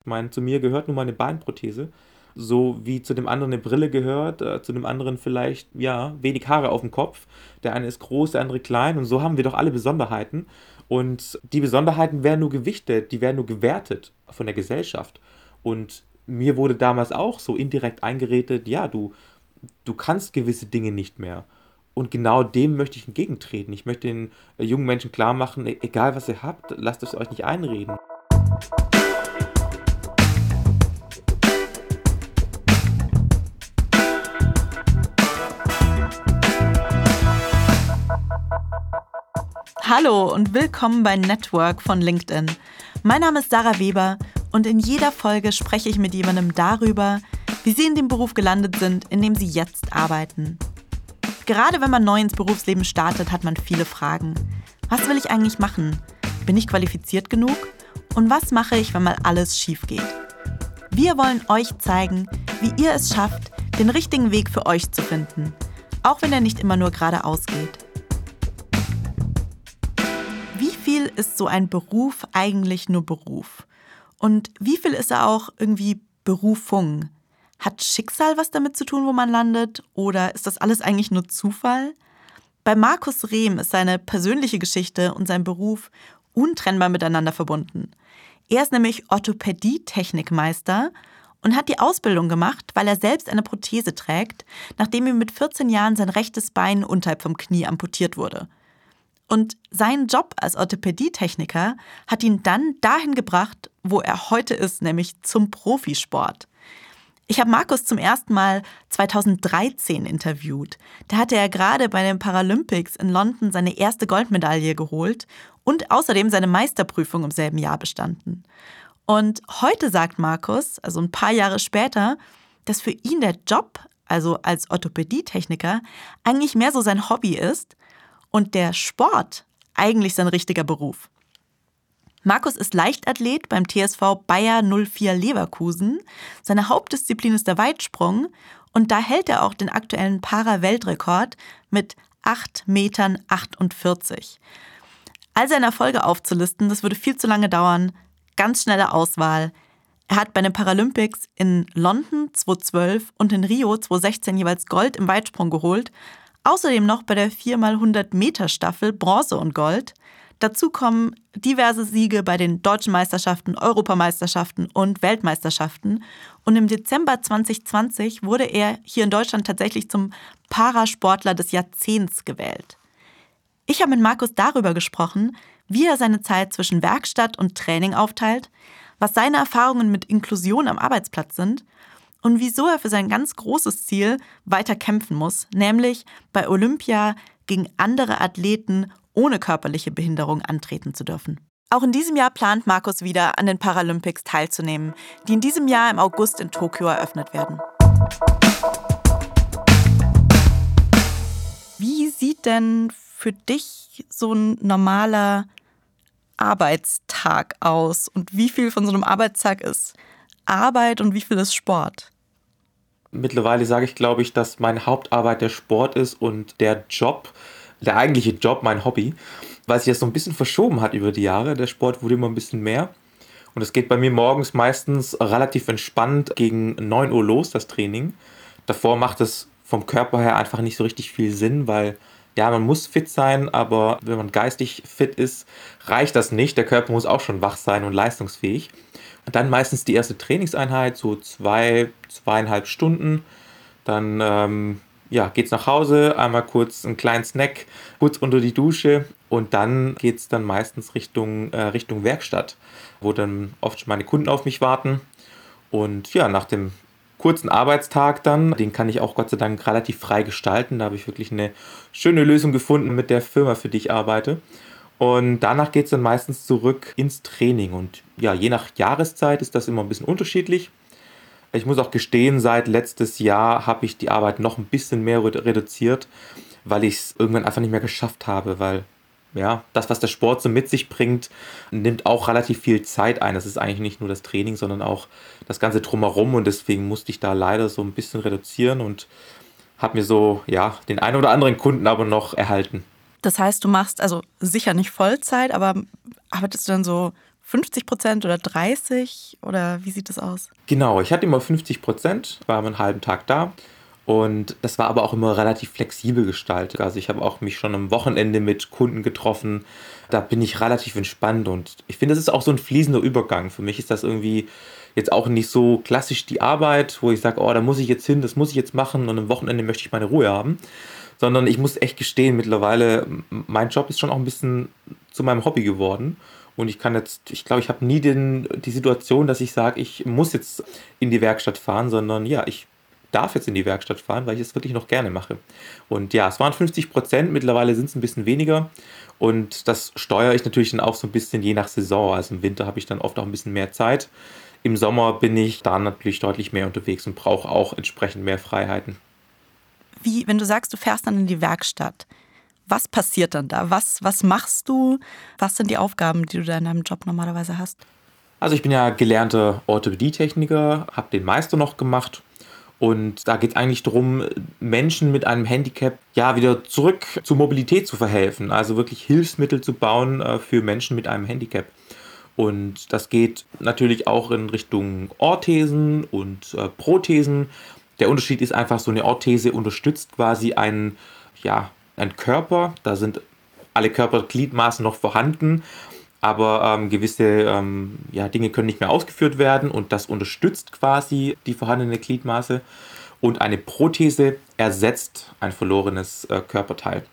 Ich meine, zu mir gehört nun mal eine Beinprothese. So wie zu dem anderen eine Brille gehört, äh, zu dem anderen vielleicht, ja, wenig Haare auf dem Kopf. Der eine ist groß, der andere klein und so haben wir doch alle Besonderheiten. Und die Besonderheiten werden nur gewichtet, die werden nur gewertet von der Gesellschaft. Und mir wurde damals auch so indirekt eingeredet, ja, du, du kannst gewisse Dinge nicht mehr. Und genau dem möchte ich entgegentreten. Ich möchte den äh, jungen Menschen klar machen, e-, egal was ihr habt, lasst es euch nicht einreden. Hallo und willkommen bei Network von LinkedIn. Mein Name ist Sarah Weber und in jeder Folge spreche ich mit jemandem darüber, wie sie in dem Beruf gelandet sind, in dem sie jetzt arbeiten. Gerade wenn man neu ins Berufsleben startet, hat man viele Fragen. Was will ich eigentlich machen? Bin ich qualifiziert genug? Und was mache ich, wenn mal alles schief geht? Wir wollen euch zeigen, wie ihr es schafft, den richtigen Weg für euch zu finden, auch wenn er nicht immer nur geradeaus geht. Ist so ein Beruf eigentlich nur Beruf? Und wie viel ist er auch irgendwie Berufung? Hat Schicksal was damit zu tun, wo man landet? Oder ist das alles eigentlich nur Zufall? Bei Markus Rehm ist seine persönliche Geschichte und sein Beruf untrennbar miteinander verbunden. Er ist nämlich Orthopädie-Technikmeister und hat die Ausbildung gemacht, weil er selbst eine Prothese trägt, nachdem ihm mit 14 Jahren sein rechtes Bein unterhalb vom Knie amputiert wurde. Und sein Job als Orthopädie-Techniker hat ihn dann dahin gebracht, wo er heute ist, nämlich zum Profisport. Ich habe Markus zum ersten Mal 2013 interviewt. Da hatte er gerade bei den Paralympics in London seine erste Goldmedaille geholt und außerdem seine Meisterprüfung im selben Jahr bestanden. Und heute sagt Markus, also ein paar Jahre später, dass für ihn der Job, also als Orthopädietechniker, eigentlich mehr so sein Hobby ist und der Sport eigentlich sein richtiger Beruf. Markus ist Leichtathlet beim TSV Bayer 04 Leverkusen. Seine Hauptdisziplin ist der Weitsprung und da hält er auch den aktuellen Para-Weltrekord mit 8,48 Metern. All seine Erfolge aufzulisten, das würde viel zu lange dauern. Ganz schnelle Auswahl. Er hat bei den Paralympics in London 2012 und in Rio 2016 jeweils Gold im Weitsprung geholt. Außerdem noch bei der 4x100 Meter Staffel Bronze und Gold. Dazu kommen diverse Siege bei den deutschen Meisterschaften, Europameisterschaften und Weltmeisterschaften. Und im Dezember 2020 wurde er hier in Deutschland tatsächlich zum Parasportler des Jahrzehnts gewählt. Ich habe mit Markus darüber gesprochen, wie er seine Zeit zwischen Werkstatt und Training aufteilt, was seine Erfahrungen mit Inklusion am Arbeitsplatz sind und wieso er für sein ganz großes Ziel weiter kämpfen muss, nämlich bei Olympia gegen andere Athleten ohne körperliche Behinderung antreten zu dürfen. Auch in diesem Jahr plant Markus wieder an den Paralympics teilzunehmen, die in diesem Jahr im August in Tokio eröffnet werden. Wie sieht denn für dich so ein normaler Arbeitstag aus und wie viel von so einem Arbeitstag ist Arbeit und wie viel ist Sport? Mittlerweile sage ich, glaube ich, dass meine Hauptarbeit der Sport ist und der Job der eigentliche Job mein Hobby, weil sich das so ein bisschen verschoben hat über die Jahre. Der Sport wurde immer ein bisschen mehr. Und es geht bei mir morgens meistens relativ entspannt gegen 9 Uhr los, das Training. Davor macht es vom Körper her einfach nicht so richtig viel Sinn, weil ja, man muss fit sein, aber wenn man geistig fit ist, reicht das nicht. Der Körper muss auch schon wach sein und leistungsfähig. Dann meistens die erste Trainingseinheit, so zwei, zweieinhalb Stunden. Dann ähm, ja, geht's nach Hause, einmal kurz einen kleinen Snack, kurz unter die Dusche und dann geht es dann meistens Richtung, äh, Richtung Werkstatt, wo dann oft schon meine Kunden auf mich warten. Und ja, nach dem kurzen Arbeitstag dann, den kann ich auch Gott sei Dank relativ frei gestalten. Da habe ich wirklich eine schöne Lösung gefunden mit der Firma, für die ich arbeite. Und danach geht es dann meistens zurück ins Training. Und ja, je nach Jahreszeit ist das immer ein bisschen unterschiedlich. Ich muss auch gestehen, seit letztes Jahr habe ich die Arbeit noch ein bisschen mehr reduziert, weil ich es irgendwann einfach nicht mehr geschafft habe, weil ja, das, was der Sport so mit sich bringt, nimmt auch relativ viel Zeit ein. Das ist eigentlich nicht nur das Training, sondern auch das Ganze drumherum und deswegen musste ich da leider so ein bisschen reduzieren und habe mir so, ja, den einen oder anderen Kunden aber noch erhalten. Das heißt, du machst also sicher nicht Vollzeit, aber arbeitest du dann so 50 Prozent oder 30 oder wie sieht das aus? Genau, ich hatte immer 50 Prozent, war einen halben Tag da. Und das war aber auch immer relativ flexibel gestaltet. Also ich habe auch mich schon am Wochenende mit Kunden getroffen. Da bin ich relativ entspannt und ich finde, das ist auch so ein fließender Übergang. Für mich ist das irgendwie jetzt auch nicht so klassisch die Arbeit, wo ich sage, oh, da muss ich jetzt hin, das muss ich jetzt machen und am Wochenende möchte ich meine Ruhe haben. Sondern ich muss echt gestehen, mittlerweile, mein Job ist schon auch ein bisschen zu meinem Hobby geworden. Und ich kann jetzt, ich glaube, ich habe nie den, die Situation, dass ich sage, ich muss jetzt in die Werkstatt fahren, sondern ja, ich darf jetzt in die Werkstatt fahren, weil ich es wirklich noch gerne mache. Und ja, es waren 50 Prozent, mittlerweile sind es ein bisschen weniger. Und das steuere ich natürlich dann auch so ein bisschen je nach Saison. Also im Winter habe ich dann oft auch ein bisschen mehr Zeit. Im Sommer bin ich da natürlich deutlich mehr unterwegs und brauche auch entsprechend mehr Freiheiten. Wie, wenn du sagst, du fährst dann in die Werkstatt, was passiert dann da? Was, was machst du? Was sind die Aufgaben, die du da in deinem Job normalerweise hast? Also ich bin ja gelernter Orthopädietechniker, habe den Meister noch gemacht und da geht es eigentlich darum, Menschen mit einem Handicap ja wieder zurück zur Mobilität zu verhelfen, also wirklich Hilfsmittel zu bauen äh, für Menschen mit einem Handicap. Und das geht natürlich auch in Richtung Orthesen und äh, Prothesen. Der Unterschied ist einfach, so eine Orthese unterstützt quasi einen, ja, einen Körper. Da sind alle Körpergliedmaßen noch vorhanden aber ähm, gewisse ähm, ja, Dinge können nicht mehr ausgeführt werden und das unterstützt quasi die vorhandene Gliedmaße und eine Prothese ersetzt ein verlorenes äh, Körperteil.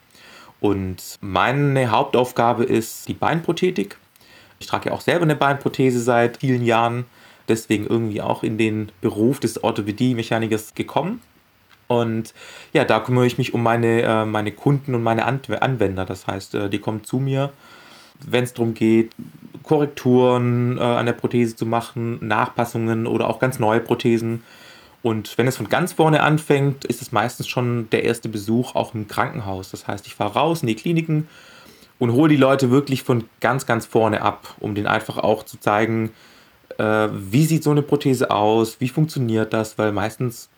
Und meine Hauptaufgabe ist die Beinprothetik. Ich trage ja auch selber eine Beinprothese seit vielen Jahren, deswegen irgendwie auch in den Beruf des Orthopädie-Mechanikers gekommen. Und ja, da kümmere ich mich um meine, äh, meine Kunden und meine Anwender. Das heißt, äh, die kommen zu mir wenn es darum geht, Korrekturen äh, an der Prothese zu machen, Nachpassungen oder auch ganz neue Prothesen. Und wenn es von ganz vorne anfängt, ist es meistens schon der erste Besuch auch im Krankenhaus. Das heißt, ich fahre raus in die Kliniken und hole die Leute wirklich von ganz, ganz vorne ab, um denen einfach auch zu zeigen, äh, wie sieht so eine Prothese aus, wie funktioniert das, weil meistens,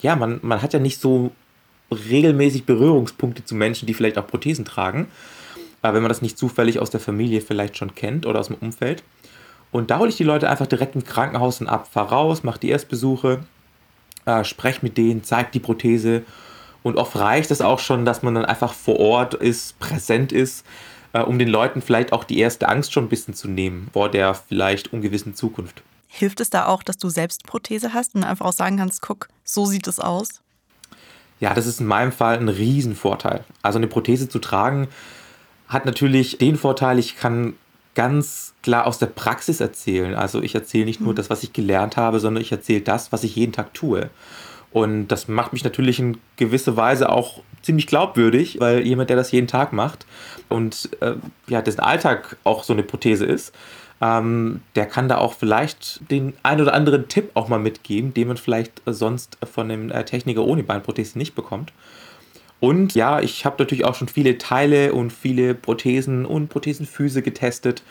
ja, man, man hat ja nicht so regelmäßig Berührungspunkte zu Menschen, die vielleicht auch Prothesen tragen äh, wenn man das nicht zufällig aus der Familie vielleicht schon kennt oder aus dem Umfeld. Und da hole ich die Leute einfach direkt im Krankenhaus und ab, fahr raus, mache die Erstbesuche, äh, spreche mit denen, zeige die Prothese. Und oft reicht es auch schon, dass man dann einfach vor Ort ist, präsent ist, äh, um den Leuten vielleicht auch die erste Angst schon ein bisschen zu nehmen vor der vielleicht ungewissen Zukunft. Hilft es da auch, dass du selbst Prothese hast und einfach auch sagen kannst, guck, so sieht es aus? Ja, das ist in meinem Fall ein Riesenvorteil. Also eine Prothese zu tragen, hat natürlich den Vorteil, ich kann ganz klar aus der Praxis erzählen. Also ich erzähle nicht nur mhm. das, was ich gelernt habe, sondern ich erzähle das, was ich jeden Tag tue. Und das macht mich natürlich in gewisser Weise auch ziemlich glaubwürdig, weil jemand, der das jeden Tag macht und äh, ja, dessen Alltag auch so eine Prothese ist, ähm, der kann da auch vielleicht den ein oder anderen Tipp auch mal mitgeben, den man vielleicht sonst von einem äh, Techniker ohne Beinprothese nicht bekommt. Und ja, ich habe natürlich auch schon viele Teile und viele Prothesen und Prothesenfüße getestet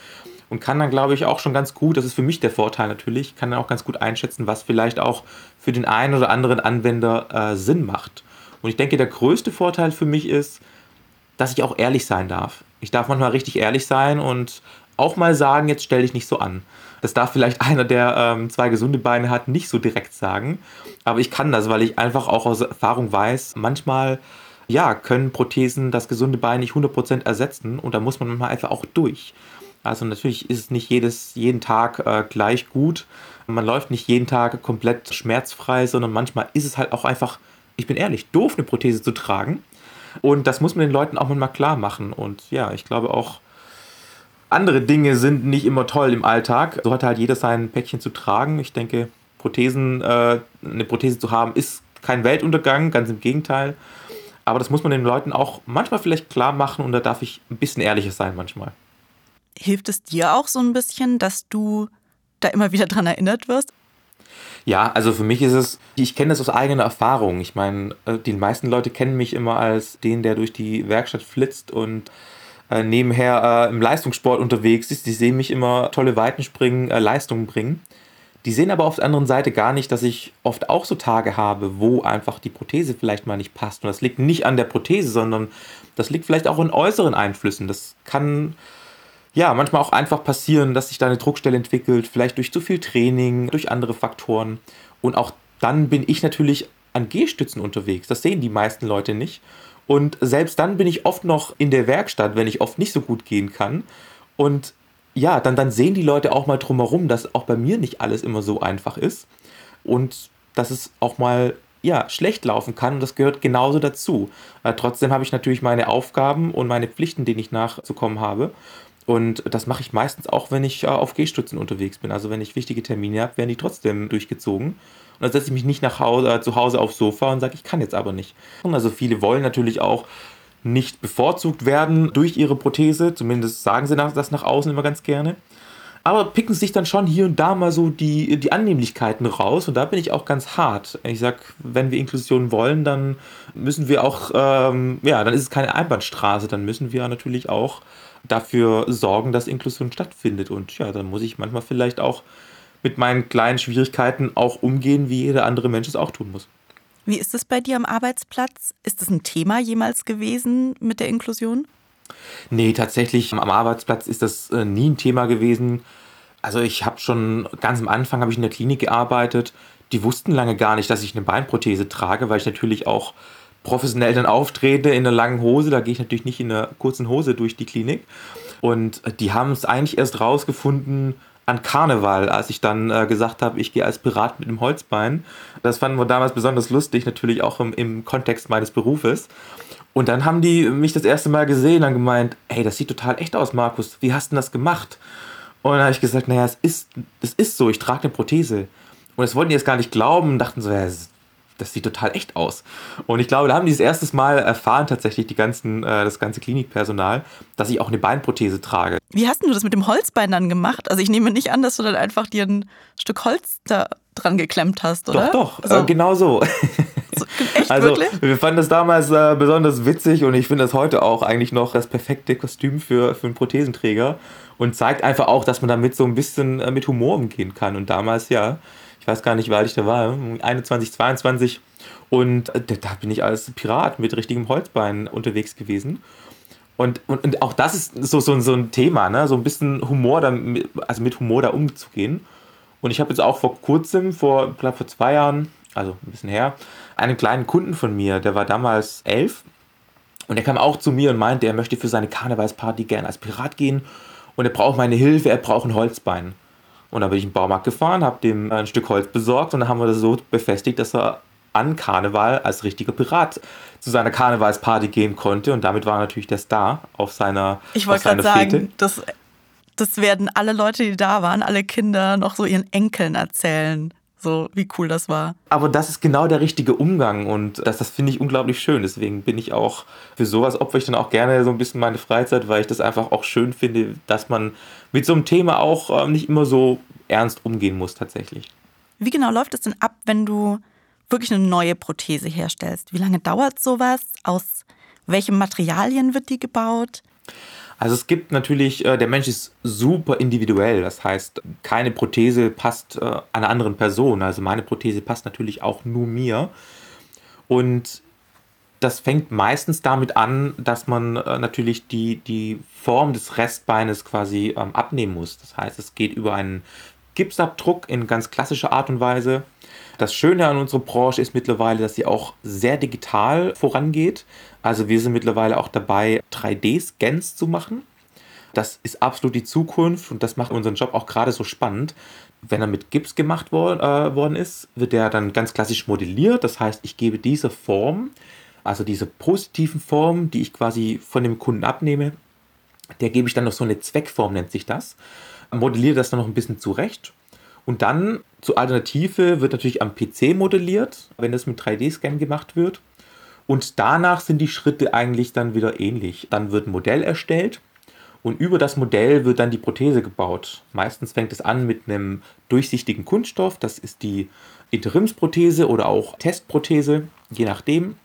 und kann dann, glaube ich, auch schon ganz gut, das ist für mich der Vorteil natürlich, kann dann auch ganz gut einschätzen, was vielleicht auch für den einen oder anderen Anwender äh, Sinn macht. Und ich denke, der größte Vorteil für mich ist, dass ich auch ehrlich sein darf. Ich darf manchmal richtig ehrlich sein und auch mal sagen, jetzt stell dich nicht so an. Das darf vielleicht einer, der ähm, zwei gesunde Beine hat, nicht so direkt sagen. Aber ich kann das, weil ich einfach auch aus Erfahrung weiß, manchmal ja, können Prothesen das gesunde Bein nicht 100% ersetzen und da muss man manchmal einfach auch durch. Also natürlich ist es nicht jedes, jeden Tag äh, gleich gut. Man läuft nicht jeden Tag komplett schmerzfrei, sondern manchmal ist es halt auch einfach, ich bin ehrlich, doof, eine Prothese zu tragen. Und das muss man den Leuten auch mal klar machen. Und ja, ich glaube auch, andere Dinge sind nicht immer toll im Alltag. So hat halt jeder sein Päckchen zu tragen. Ich denke, Prothesen, äh, eine Prothese zu haben, ist kein Weltuntergang, ganz im Gegenteil. Aber das muss man den Leuten auch manchmal vielleicht klar machen und da darf ich ein bisschen ehrlicher sein manchmal. Hilft es dir auch so ein bisschen, dass du da immer wieder dran erinnert wirst? Ja, also für mich ist es, ich kenne das aus eigener Erfahrung. Ich meine, äh, die meisten Leute kennen mich immer als den, der durch die Werkstatt flitzt und äh, nebenher äh, im Leistungssport unterwegs ist. Die sehen mich immer tolle Weiten springen, äh, Leistungen bringen. Die sehen aber auf der anderen Seite gar nicht, dass ich oft auch so Tage habe, wo einfach die Prothese vielleicht mal nicht passt. Und das liegt nicht an der Prothese, sondern das liegt vielleicht auch in äußeren Einflüssen. Das kann ja, manchmal auch einfach passieren, dass sich da eine Druckstelle entwickelt, vielleicht durch zu viel Training, durch andere Faktoren. Und auch dann bin ich natürlich an Gehstützen unterwegs. Das sehen die meisten Leute nicht. Und selbst dann bin ich oft noch in der Werkstatt, wenn ich oft nicht so gut gehen kann. Und ja, dann, dann sehen die Leute auch mal drumherum, dass auch bei mir nicht alles immer so einfach ist. Und dass es auch mal ja, schlecht laufen kann und das gehört genauso dazu. Äh, trotzdem habe ich natürlich meine Aufgaben und meine Pflichten, denen ich nachzukommen habe. Und das mache ich meistens auch, wenn ich äh, auf Gehstützen unterwegs bin. Also wenn ich wichtige Termine habe, werden die trotzdem durchgezogen. Und dann setze ich mich nicht nach Hause, äh, zu Hause aufs Sofa und sage, ich kann jetzt aber nicht. Also viele wollen natürlich auch nicht bevorzugt werden durch ihre Prothese. Zumindest sagen sie das nach außen immer ganz gerne. Aber picken sich dann schon hier und da mal so die, die Annehmlichkeiten raus. Und da bin ich auch ganz hart. Ich sage, wenn wir Inklusion wollen, dann müssen wir auch, ähm, ja, dann ist es keine Einbahnstraße. Dann müssen wir natürlich auch dafür sorgen, dass Inklusion stattfindet. Und ja, dann muss ich manchmal vielleicht auch mit meinen kleinen Schwierigkeiten auch umgehen, wie jeder andere Mensch es auch tun muss. Wie ist es bei dir am Arbeitsplatz? Ist es ein Thema jemals gewesen mit der Inklusion? Nee, tatsächlich am Arbeitsplatz ist das äh, nie ein Thema gewesen. Also ich habe schon ganz am Anfang habe ich in der Klinik gearbeitet. Die wussten lange gar nicht, dass ich eine Beinprothese trage, weil ich natürlich auch professionell dann auftrete in einer langen Hose. Da gehe ich natürlich nicht in einer kurzen Hose durch die Klinik. Und die haben es eigentlich erst rausgefunden an Karneval, als ich dann äh, gesagt habe, ich gehe als Pirat mit dem Holzbein. Das fanden wir damals besonders lustig, natürlich auch im, im Kontext meines Berufes. Und dann haben die mich das erste Mal gesehen und gemeint, hey, das sieht total echt aus, Markus. Wie hast du das gemacht? Und dann habe ich gesagt, naja, es ist, es ist so, ich trage eine Prothese. Und das wollten die jetzt gar nicht glauben dachten so, ja, das sieht total echt aus. Und ich glaube, da haben die das erste Mal erfahren, tatsächlich die ganzen, äh, das ganze Klinikpersonal, dass ich auch eine Beinprothese trage. Wie hast du das mit dem Holzbein dann gemacht? Also ich nehme nicht an, dass du dann einfach dir ein Stück Holz da dran geklemmt hast, oder? Doch, doch, also, äh, genau so. so echt, also wirklich? wir fanden das damals äh, besonders witzig und ich finde das heute auch eigentlich noch das perfekte Kostüm für, für einen Prothesenträger und zeigt einfach auch, dass man damit so ein bisschen äh, mit Humor umgehen kann. Und damals, ja, ich weiß gar nicht, wie alt ich da war, 21, 22. Und äh, da bin ich als Pirat mit richtigem Holzbein unterwegs gewesen. Und, und, und auch das ist so, so, so ein Thema, ne? so ein bisschen Humor, da, also mit Humor da umzugehen. Und ich habe jetzt auch vor kurzem, vor, glaube vor zwei Jahren, also ein bisschen her, einen kleinen Kunden von mir, der war damals elf. Und der kam auch zu mir und meinte, er möchte für seine Karnevalsparty gerne als Pirat gehen und er braucht meine Hilfe, er braucht ein Holzbein. Und dann bin ich in den Baumarkt gefahren, habe dem ein Stück Holz besorgt und dann haben wir das so befestigt, dass er an Karneval als richtiger Pirat zu seiner Karnevalsparty gehen konnte. Und damit war natürlich der Star auf seiner Ich wollte gerade sagen, das, das werden alle Leute, die da waren, alle Kinder noch so ihren Enkeln erzählen. So, wie cool das war. Aber das ist genau der richtige Umgang und das, das finde ich unglaublich schön. Deswegen bin ich auch für sowas opfer ich dann auch gerne so ein bisschen meine Freizeit, weil ich das einfach auch schön finde, dass man mit so einem Thema auch äh, nicht immer so ernst umgehen muss tatsächlich. Wie genau läuft es denn ab, wenn du wirklich eine neue Prothese herstellst? Wie lange dauert sowas? Aus welchen Materialien wird die gebaut? Also es gibt natürlich, äh, der Mensch ist super individuell. Das heißt, keine Prothese passt äh, einer anderen Person. Also meine Prothese passt natürlich auch nur mir. Und das fängt meistens damit an, dass man äh, natürlich die, die Form des Restbeines quasi ähm, abnehmen muss. Das heißt, es geht über einen Gipsabdruck in ganz klassischer Art und Weise. Das Schöne an unserer Branche ist mittlerweile, dass sie auch sehr digital vorangeht. Also wir sind mittlerweile auch dabei, 3D-Scans zu machen. Das ist absolut die Zukunft und das macht unseren Job auch gerade so spannend. Wenn er mit Gips gemacht worden, äh, worden ist, wird er dann ganz klassisch modelliert. Das heißt, ich gebe diese Form, also diese positiven Form, die ich quasi von dem Kunden abnehme, der gebe ich dann noch so eine Zweckform, nennt sich das. Modelliere das dann noch ein bisschen zurecht und dann zur Alternative wird natürlich am PC modelliert, wenn das mit 3D-Scan gemacht wird. Und danach sind die Schritte eigentlich dann wieder ähnlich. Dann wird ein Modell erstellt und über das Modell wird dann die Prothese gebaut. Meistens fängt es an mit einem durchsichtigen Kunststoff, das ist die Interimsprothese oder auch Testprothese, je nachdem.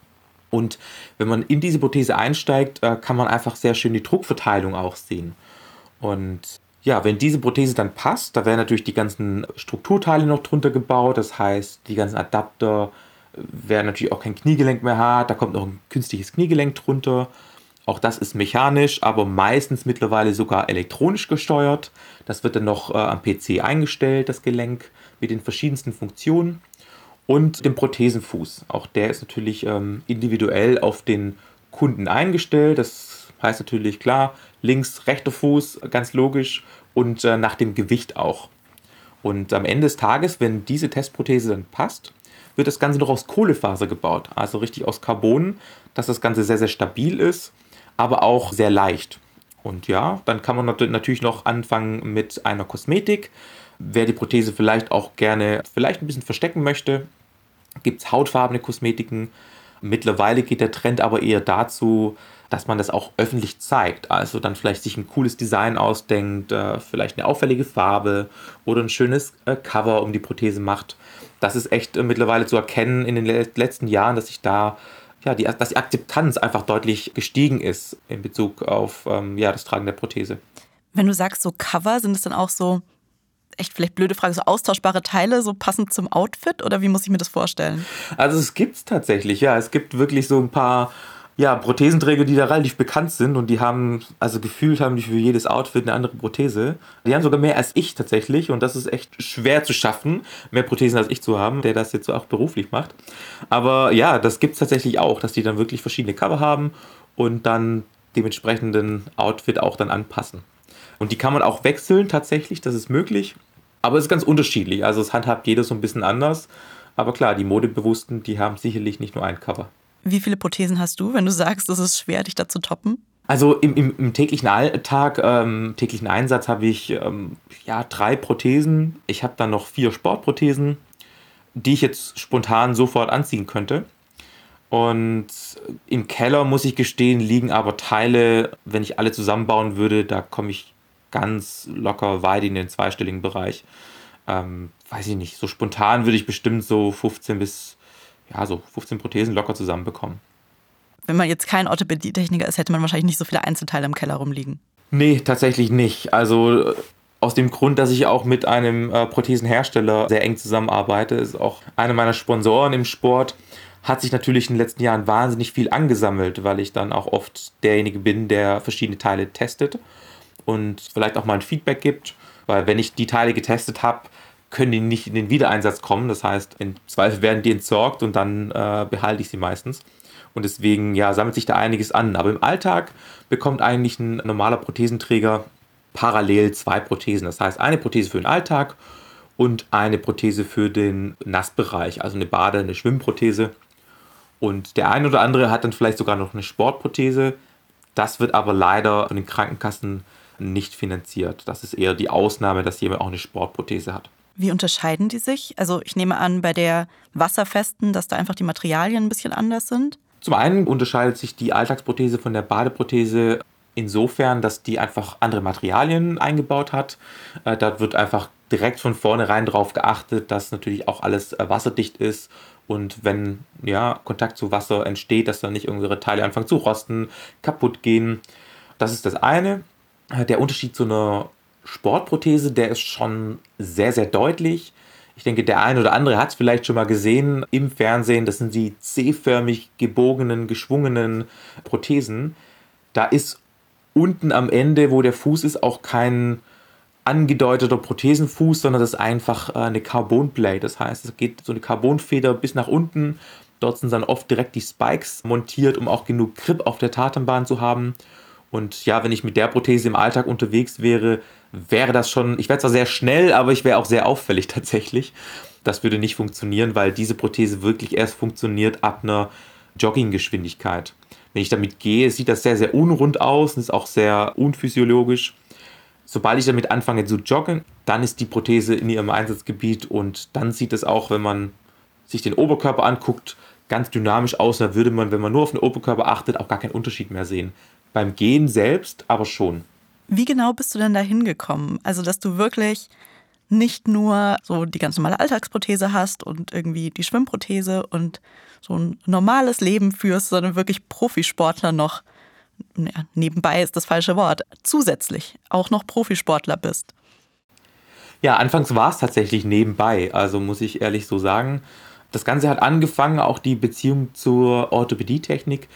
Und wenn man in diese Prothese einsteigt, äh, kann man einfach sehr schön die Druckverteilung auch sehen. Und ja, wenn diese Prothese dann passt, da werden natürlich die ganzen Strukturteile noch drunter gebaut. Das heißt, die ganzen Adapter, wer natürlich auch kein Kniegelenk mehr hat, da kommt noch ein künstliches Kniegelenk drunter. Auch das ist mechanisch, aber meistens mittlerweile sogar elektronisch gesteuert. Das wird dann noch äh, am PC eingestellt, das Gelenk, mit den verschiedensten Funktionen. Und dem Prothesenfuß. Auch der ist natürlich ähm, individuell auf den Kunden eingestellt. Das heißt natürlich klar, links, rechter Fuß, ganz logisch. Und äh, nach dem Gewicht auch. Und am Ende des Tages, wenn diese Testprothese dann passt, wird das Ganze noch aus Kohlefaser gebaut. Also richtig aus Carbon, dass das Ganze sehr, sehr stabil ist aber auch sehr leicht. Und ja, dann kann man natürlich noch anfangen mit einer Kosmetik. Wer die Prothese vielleicht auch gerne vielleicht ein bisschen verstecken möchte, gibt es hautfarbene Kosmetiken. Mittlerweile geht der Trend aber eher dazu, dass man das auch öffentlich zeigt. Also dann vielleicht sich ein cooles Design ausdenkt, äh, vielleicht eine auffällige Farbe oder ein schönes äh, Cover um die Prothese macht. Das ist echt äh, mittlerweile zu erkennen in den letzten Jahren, dass sich da ja, die, dass die Akzeptanz einfach deutlich gestiegen ist in Bezug auf ähm, ja, das Tragen der Prothese. Wenn du sagst, so Cover, sind es dann auch so, echt vielleicht blöde Frage, so austauschbare Teile, so passend zum Outfit oder wie muss ich mir das vorstellen? Also es gibt es tatsächlich, ja. Es gibt wirklich so ein paar ja, Prothesenträger, die da relativ bekannt sind und die haben, also gefühlt haben die für jedes Outfit eine andere Prothese. Die haben sogar mehr als ich tatsächlich und das ist echt schwer zu schaffen, mehr Prothesen als ich zu haben, der das jetzt auch beruflich macht. Aber ja, das gibt es tatsächlich auch, dass die dann wirklich verschiedene Cover haben und dann dementsprechenden Outfit auch dann anpassen. Und die kann man auch wechseln tatsächlich, das ist möglich. Aber es ist ganz unterschiedlich, also es handhabt jeder so ein bisschen anders. Aber klar, die Modebewussten, die haben sicherlich nicht nur ein Cover. Wie viele Prothesen hast du, wenn du sagst, es ist schwer, dich da zu toppen? Also im, im, im täglichen Alltag, ähm, täglichen Einsatz habe ich ähm, ja, drei Prothesen. Ich habe dann noch vier Sportprothesen, die ich jetzt spontan sofort anziehen könnte. Und im Keller, muss ich gestehen, liegen aber Teile, wenn ich alle zusammenbauen würde, da komme ich ganz locker weit in den zweistelligen Bereich. Ähm, weiß ich nicht, so spontan würde ich bestimmt so 15 bis ja, so 15 Prothesen locker zusammenbekommen. Wenn man jetzt kein Orthopädie-Techniker ist, hätte man wahrscheinlich nicht so viele Einzelteile im Keller rumliegen. Nee, tatsächlich nicht. Also äh, aus dem Grund, dass ich auch mit einem äh, Prothesenhersteller sehr eng zusammenarbeite, ist auch einer meiner Sponsoren im Sport, hat sich natürlich in den letzten Jahren wahnsinnig viel angesammelt, weil ich dann auch oft derjenige bin, der verschiedene Teile testet und vielleicht auch mal ein Feedback gibt. Weil wenn ich die Teile getestet habe, können die nicht in den Wiedereinsatz kommen. Das heißt, im Zweifel werden die entsorgt und dann äh, behalte ich sie meistens. Und deswegen ja, sammelt sich da einiges an. Aber im Alltag bekommt eigentlich ein normaler Prothesenträger parallel zwei Prothesen. Das heißt, eine Prothese für den Alltag und eine Prothese für den Nassbereich, also eine Bade-, eine Schwimmprothese. Und der eine oder andere hat dann vielleicht sogar noch eine Sportprothese. Das wird aber leider von den Krankenkassen nicht finanziert. Das ist eher die Ausnahme, dass jemand auch eine Sportprothese hat. Wie unterscheiden die sich? Also ich nehme an, bei der wasserfesten, dass da einfach die Materialien ein bisschen anders sind. Zum einen unterscheidet sich die Alltagsprothese von der Badeprothese insofern, dass die einfach andere Materialien eingebaut hat. Äh, da wird einfach direkt von vornherein darauf geachtet, dass natürlich auch alles äh, wasserdicht ist und wenn ja, Kontakt zu Wasser entsteht, dass dann nicht unsere Teile anfangen zu rosten, kaputt gehen. Das ist das eine. Äh, der Unterschied zu einer Sportprothese, der ist schon sehr, sehr deutlich. Ich denke, der eine oder andere hat es vielleicht schon mal gesehen im Fernsehen. Das sind die C-förmig gebogenen, geschwungenen Prothesen. Da ist unten am Ende, wo der Fuß ist, auch kein angedeuteter Prothesenfuß, sondern das ist einfach äh, eine Carbonplate. Das heißt, es geht so eine Carbonfeder bis nach unten. Dort sind dann oft direkt die Spikes montiert, um auch genug Grip auf der Tatanbahn zu haben. Und ja, wenn ich mit der Prothese im Alltag unterwegs wäre, wäre das schon, ich wäre zwar sehr schnell, aber ich wäre auch sehr auffällig tatsächlich. Das würde nicht funktionieren, weil diese Prothese wirklich erst funktioniert ab einer Jogginggeschwindigkeit. Wenn ich damit gehe, sieht das sehr, sehr unrund aus und ist auch sehr unphysiologisch. Sobald ich damit anfange zu joggen, dann ist die Prothese in ihrem Einsatzgebiet und dann sieht es auch, wenn man sich den Oberkörper anguckt, ganz dynamisch aus. Da würde man, wenn man nur auf den Oberkörper achtet, auch gar keinen Unterschied mehr sehen. Beim Gehen selbst aber schon. Wie genau bist du denn da hingekommen? Also, dass du wirklich nicht nur so die ganz normale Alltagsprothese hast und irgendwie die Schwimmprothese und so ein normales Leben führst, sondern wirklich Profisportler noch, ja, nebenbei ist das falsche Wort, zusätzlich auch noch Profisportler bist. Ja, anfangs war es tatsächlich nebenbei, also muss ich ehrlich so sagen. Das Ganze hat angefangen, auch die Beziehung zur Orthopädietechnik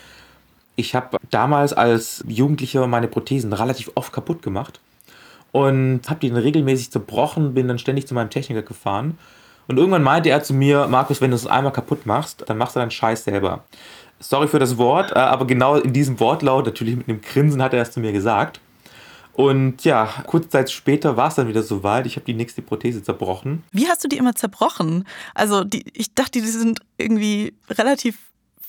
Ich habe damals als Jugendlicher meine Prothesen relativ oft kaputt gemacht und habe die dann regelmäßig zerbrochen, bin dann ständig zu meinem Techniker gefahren. Und irgendwann meinte er zu mir, Markus, wenn du es einmal kaputt machst, dann machst du deinen Scheiß selber. Sorry für das Wort, äh, aber genau in diesem Wortlaut, natürlich mit einem Grinsen, hat er es zu mir gesagt. Und ja, kurze Zeit später war es dann wieder soweit. Ich habe die nächste Prothese zerbrochen. Wie hast du die immer zerbrochen? Also die, ich dachte, die sind irgendwie relativ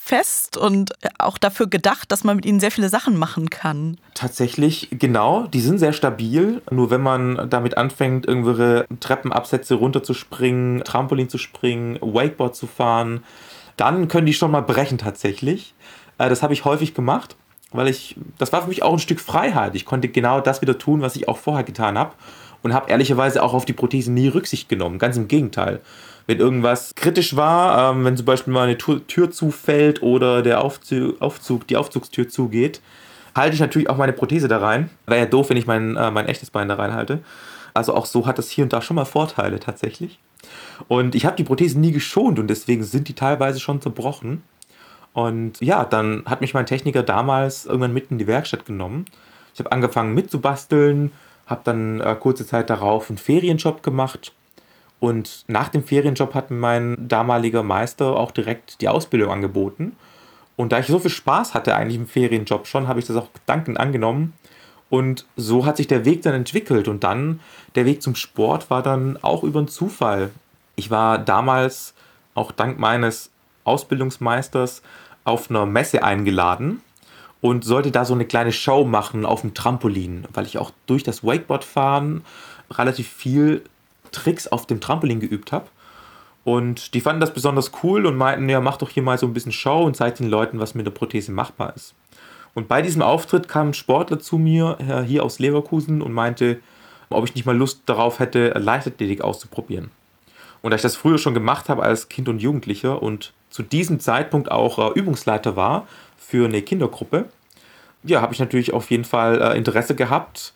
fest und auch dafür gedacht, dass man mit ihnen sehr viele Sachen machen kann. Tatsächlich, genau. Die sind sehr stabil. Nur wenn man damit anfängt, irgendwelche Treppenabsätze runterzuspringen, Trampolin zu springen, Wakeboard zu fahren, dann können die schon mal brechen tatsächlich. Äh, das habe ich häufig gemacht, weil ich, das war für mich auch ein Stück Freiheit. Ich konnte genau das wieder tun, was ich auch vorher getan habe und habe ehrlicherweise auch auf die Prothesen nie Rücksicht genommen. Ganz im Gegenteil wenn irgendwas kritisch war, ähm, wenn zum Beispiel mal eine Tür, Tür zufällt oder der Aufzug, Aufzug, die Aufzugstür zugeht, halte ich natürlich auch meine Prothese da rein. Wäre ja doof, wenn ich mein, äh, mein echtes Bein da reinhalte. Also auch so hat das hier und da schon mal Vorteile tatsächlich. Und ich habe die Prothesen nie geschont und deswegen sind die teilweise schon zerbrochen. Und ja, dann hat mich mein Techniker damals irgendwann mitten in die Werkstatt genommen. Ich habe angefangen mitzubasteln, habe dann äh, kurze Zeit darauf einen Ferienjob gemacht und nach dem Ferienjob hat mir mein damaliger Meister auch direkt die Ausbildung angeboten. Und da ich so viel Spaß hatte eigentlich im Ferienjob schon, habe ich das auch dankend angenommen. Und so hat sich der Weg dann entwickelt. Und dann, der Weg zum Sport war dann auch über einen Zufall. Ich war damals auch dank meines Ausbildungsmeisters auf einer Messe eingeladen und sollte da so eine kleine Show machen auf dem Trampolin, weil ich auch durch das Wakeboardfahren relativ viel Tricks auf dem Trampolin geübt habe. Und die fanden das besonders cool und meinten, ja, mach doch hier mal so ein bisschen Show und zeig den Leuten, was mit der Prothese machbar ist. Und bei diesem Auftritt kam ein Sportler zu mir, hier aus Leverkusen, und meinte, ob ich nicht mal Lust darauf hätte, Leichtathletik auszuprobieren. Und da ich das früher schon gemacht habe als Kind und Jugendlicher und zu diesem Zeitpunkt auch äh, Übungsleiter war für eine Kindergruppe, ja, habe ich natürlich auf jeden Fall äh, Interesse gehabt,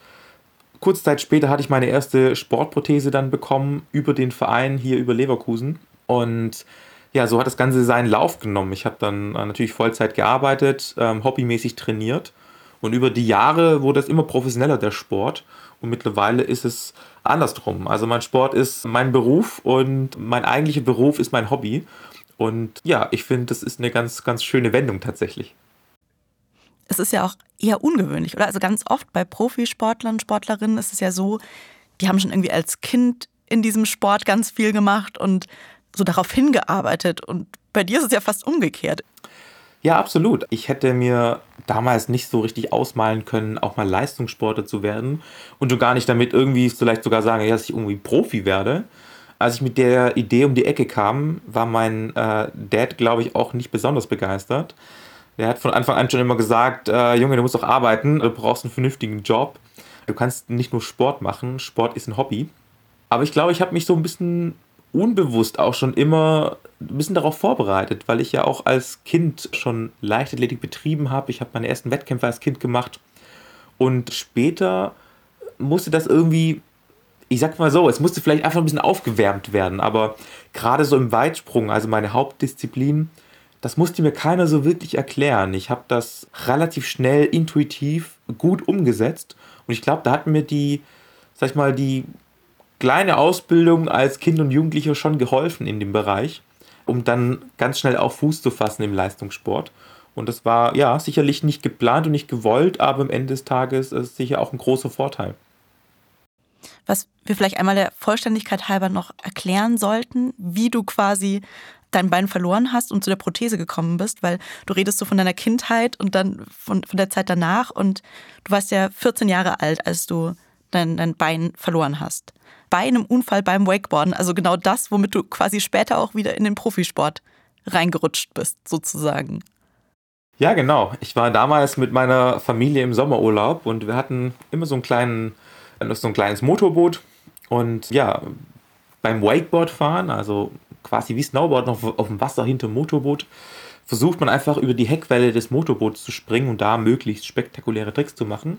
Kurze Zeit später hatte ich meine erste Sportprothese dann bekommen über den Verein hier über Leverkusen. Und ja, so hat das Ganze seinen Lauf genommen. Ich habe dann äh, natürlich Vollzeit gearbeitet, ähm, hobbymäßig trainiert. Und über die Jahre wurde es immer professioneller, der Sport. Und mittlerweile ist es andersrum. Also mein Sport ist mein Beruf und mein eigentlicher Beruf ist mein Hobby. Und ja, ich finde, das ist eine ganz, ganz schöne Wendung tatsächlich es ist ja auch eher ungewöhnlich, oder? Also ganz oft bei Profisportlern, Sportlerinnen ist es ja so, die haben schon irgendwie als Kind in diesem Sport ganz viel gemacht und so darauf hingearbeitet. Und bei dir ist es ja fast umgekehrt. Ja, absolut. Ich hätte mir damals nicht so richtig ausmalen können, auch mal Leistungssportler zu werden und schon gar nicht damit irgendwie vielleicht sogar sagen, dass ich irgendwie Profi werde. Als ich mit der Idee um die Ecke kam, war mein äh, Dad, glaube ich, auch nicht besonders begeistert. Der hat von Anfang an schon immer gesagt, äh, Junge, du musst doch arbeiten, du brauchst einen vernünftigen Job. Du kannst nicht nur Sport machen, Sport ist ein Hobby. Aber ich glaube, ich habe mich so ein bisschen unbewusst auch schon immer ein bisschen darauf vorbereitet, weil ich ja auch als Kind schon Leichtathletik betrieben habe. Ich habe meine ersten Wettkämpfe als Kind gemacht. Und später musste das irgendwie, ich sag mal so, es musste vielleicht einfach ein bisschen aufgewärmt werden. Aber gerade so im Weitsprung, also meine Hauptdisziplin, das musste mir keiner so wirklich erklären. Ich habe das relativ schnell, intuitiv, gut umgesetzt. Und ich glaube, da hat mir die, sag ich mal, die kleine Ausbildung als Kind und Jugendlicher schon geholfen in dem Bereich, um dann ganz schnell auch Fuß zu fassen im Leistungssport. Und das war ja sicherlich nicht geplant und nicht gewollt, aber am Ende des Tages ist sicher auch ein großer Vorteil. Was wir vielleicht einmal der Vollständigkeit halber noch erklären sollten, wie du quasi dein Bein verloren hast und zu der Prothese gekommen bist, weil du redest so von deiner Kindheit und dann von, von der Zeit danach und du warst ja 14 Jahre alt, als du dein, dein Bein verloren hast. Bei einem Unfall beim Wakeboarden, also genau das, womit du quasi später auch wieder in den Profisport reingerutscht bist, sozusagen. Ja, genau. Ich war damals mit meiner Familie im Sommerurlaub und wir hatten immer so, einen kleinen, so ein kleines Motorboot. Und ja, beim Wakeboardfahren, also quasi wie Snowboard noch auf dem Wasser hinter dem Motorboot, versucht man einfach über die Heckwelle des Motorboots zu springen und da möglichst spektakuläre Tricks zu machen.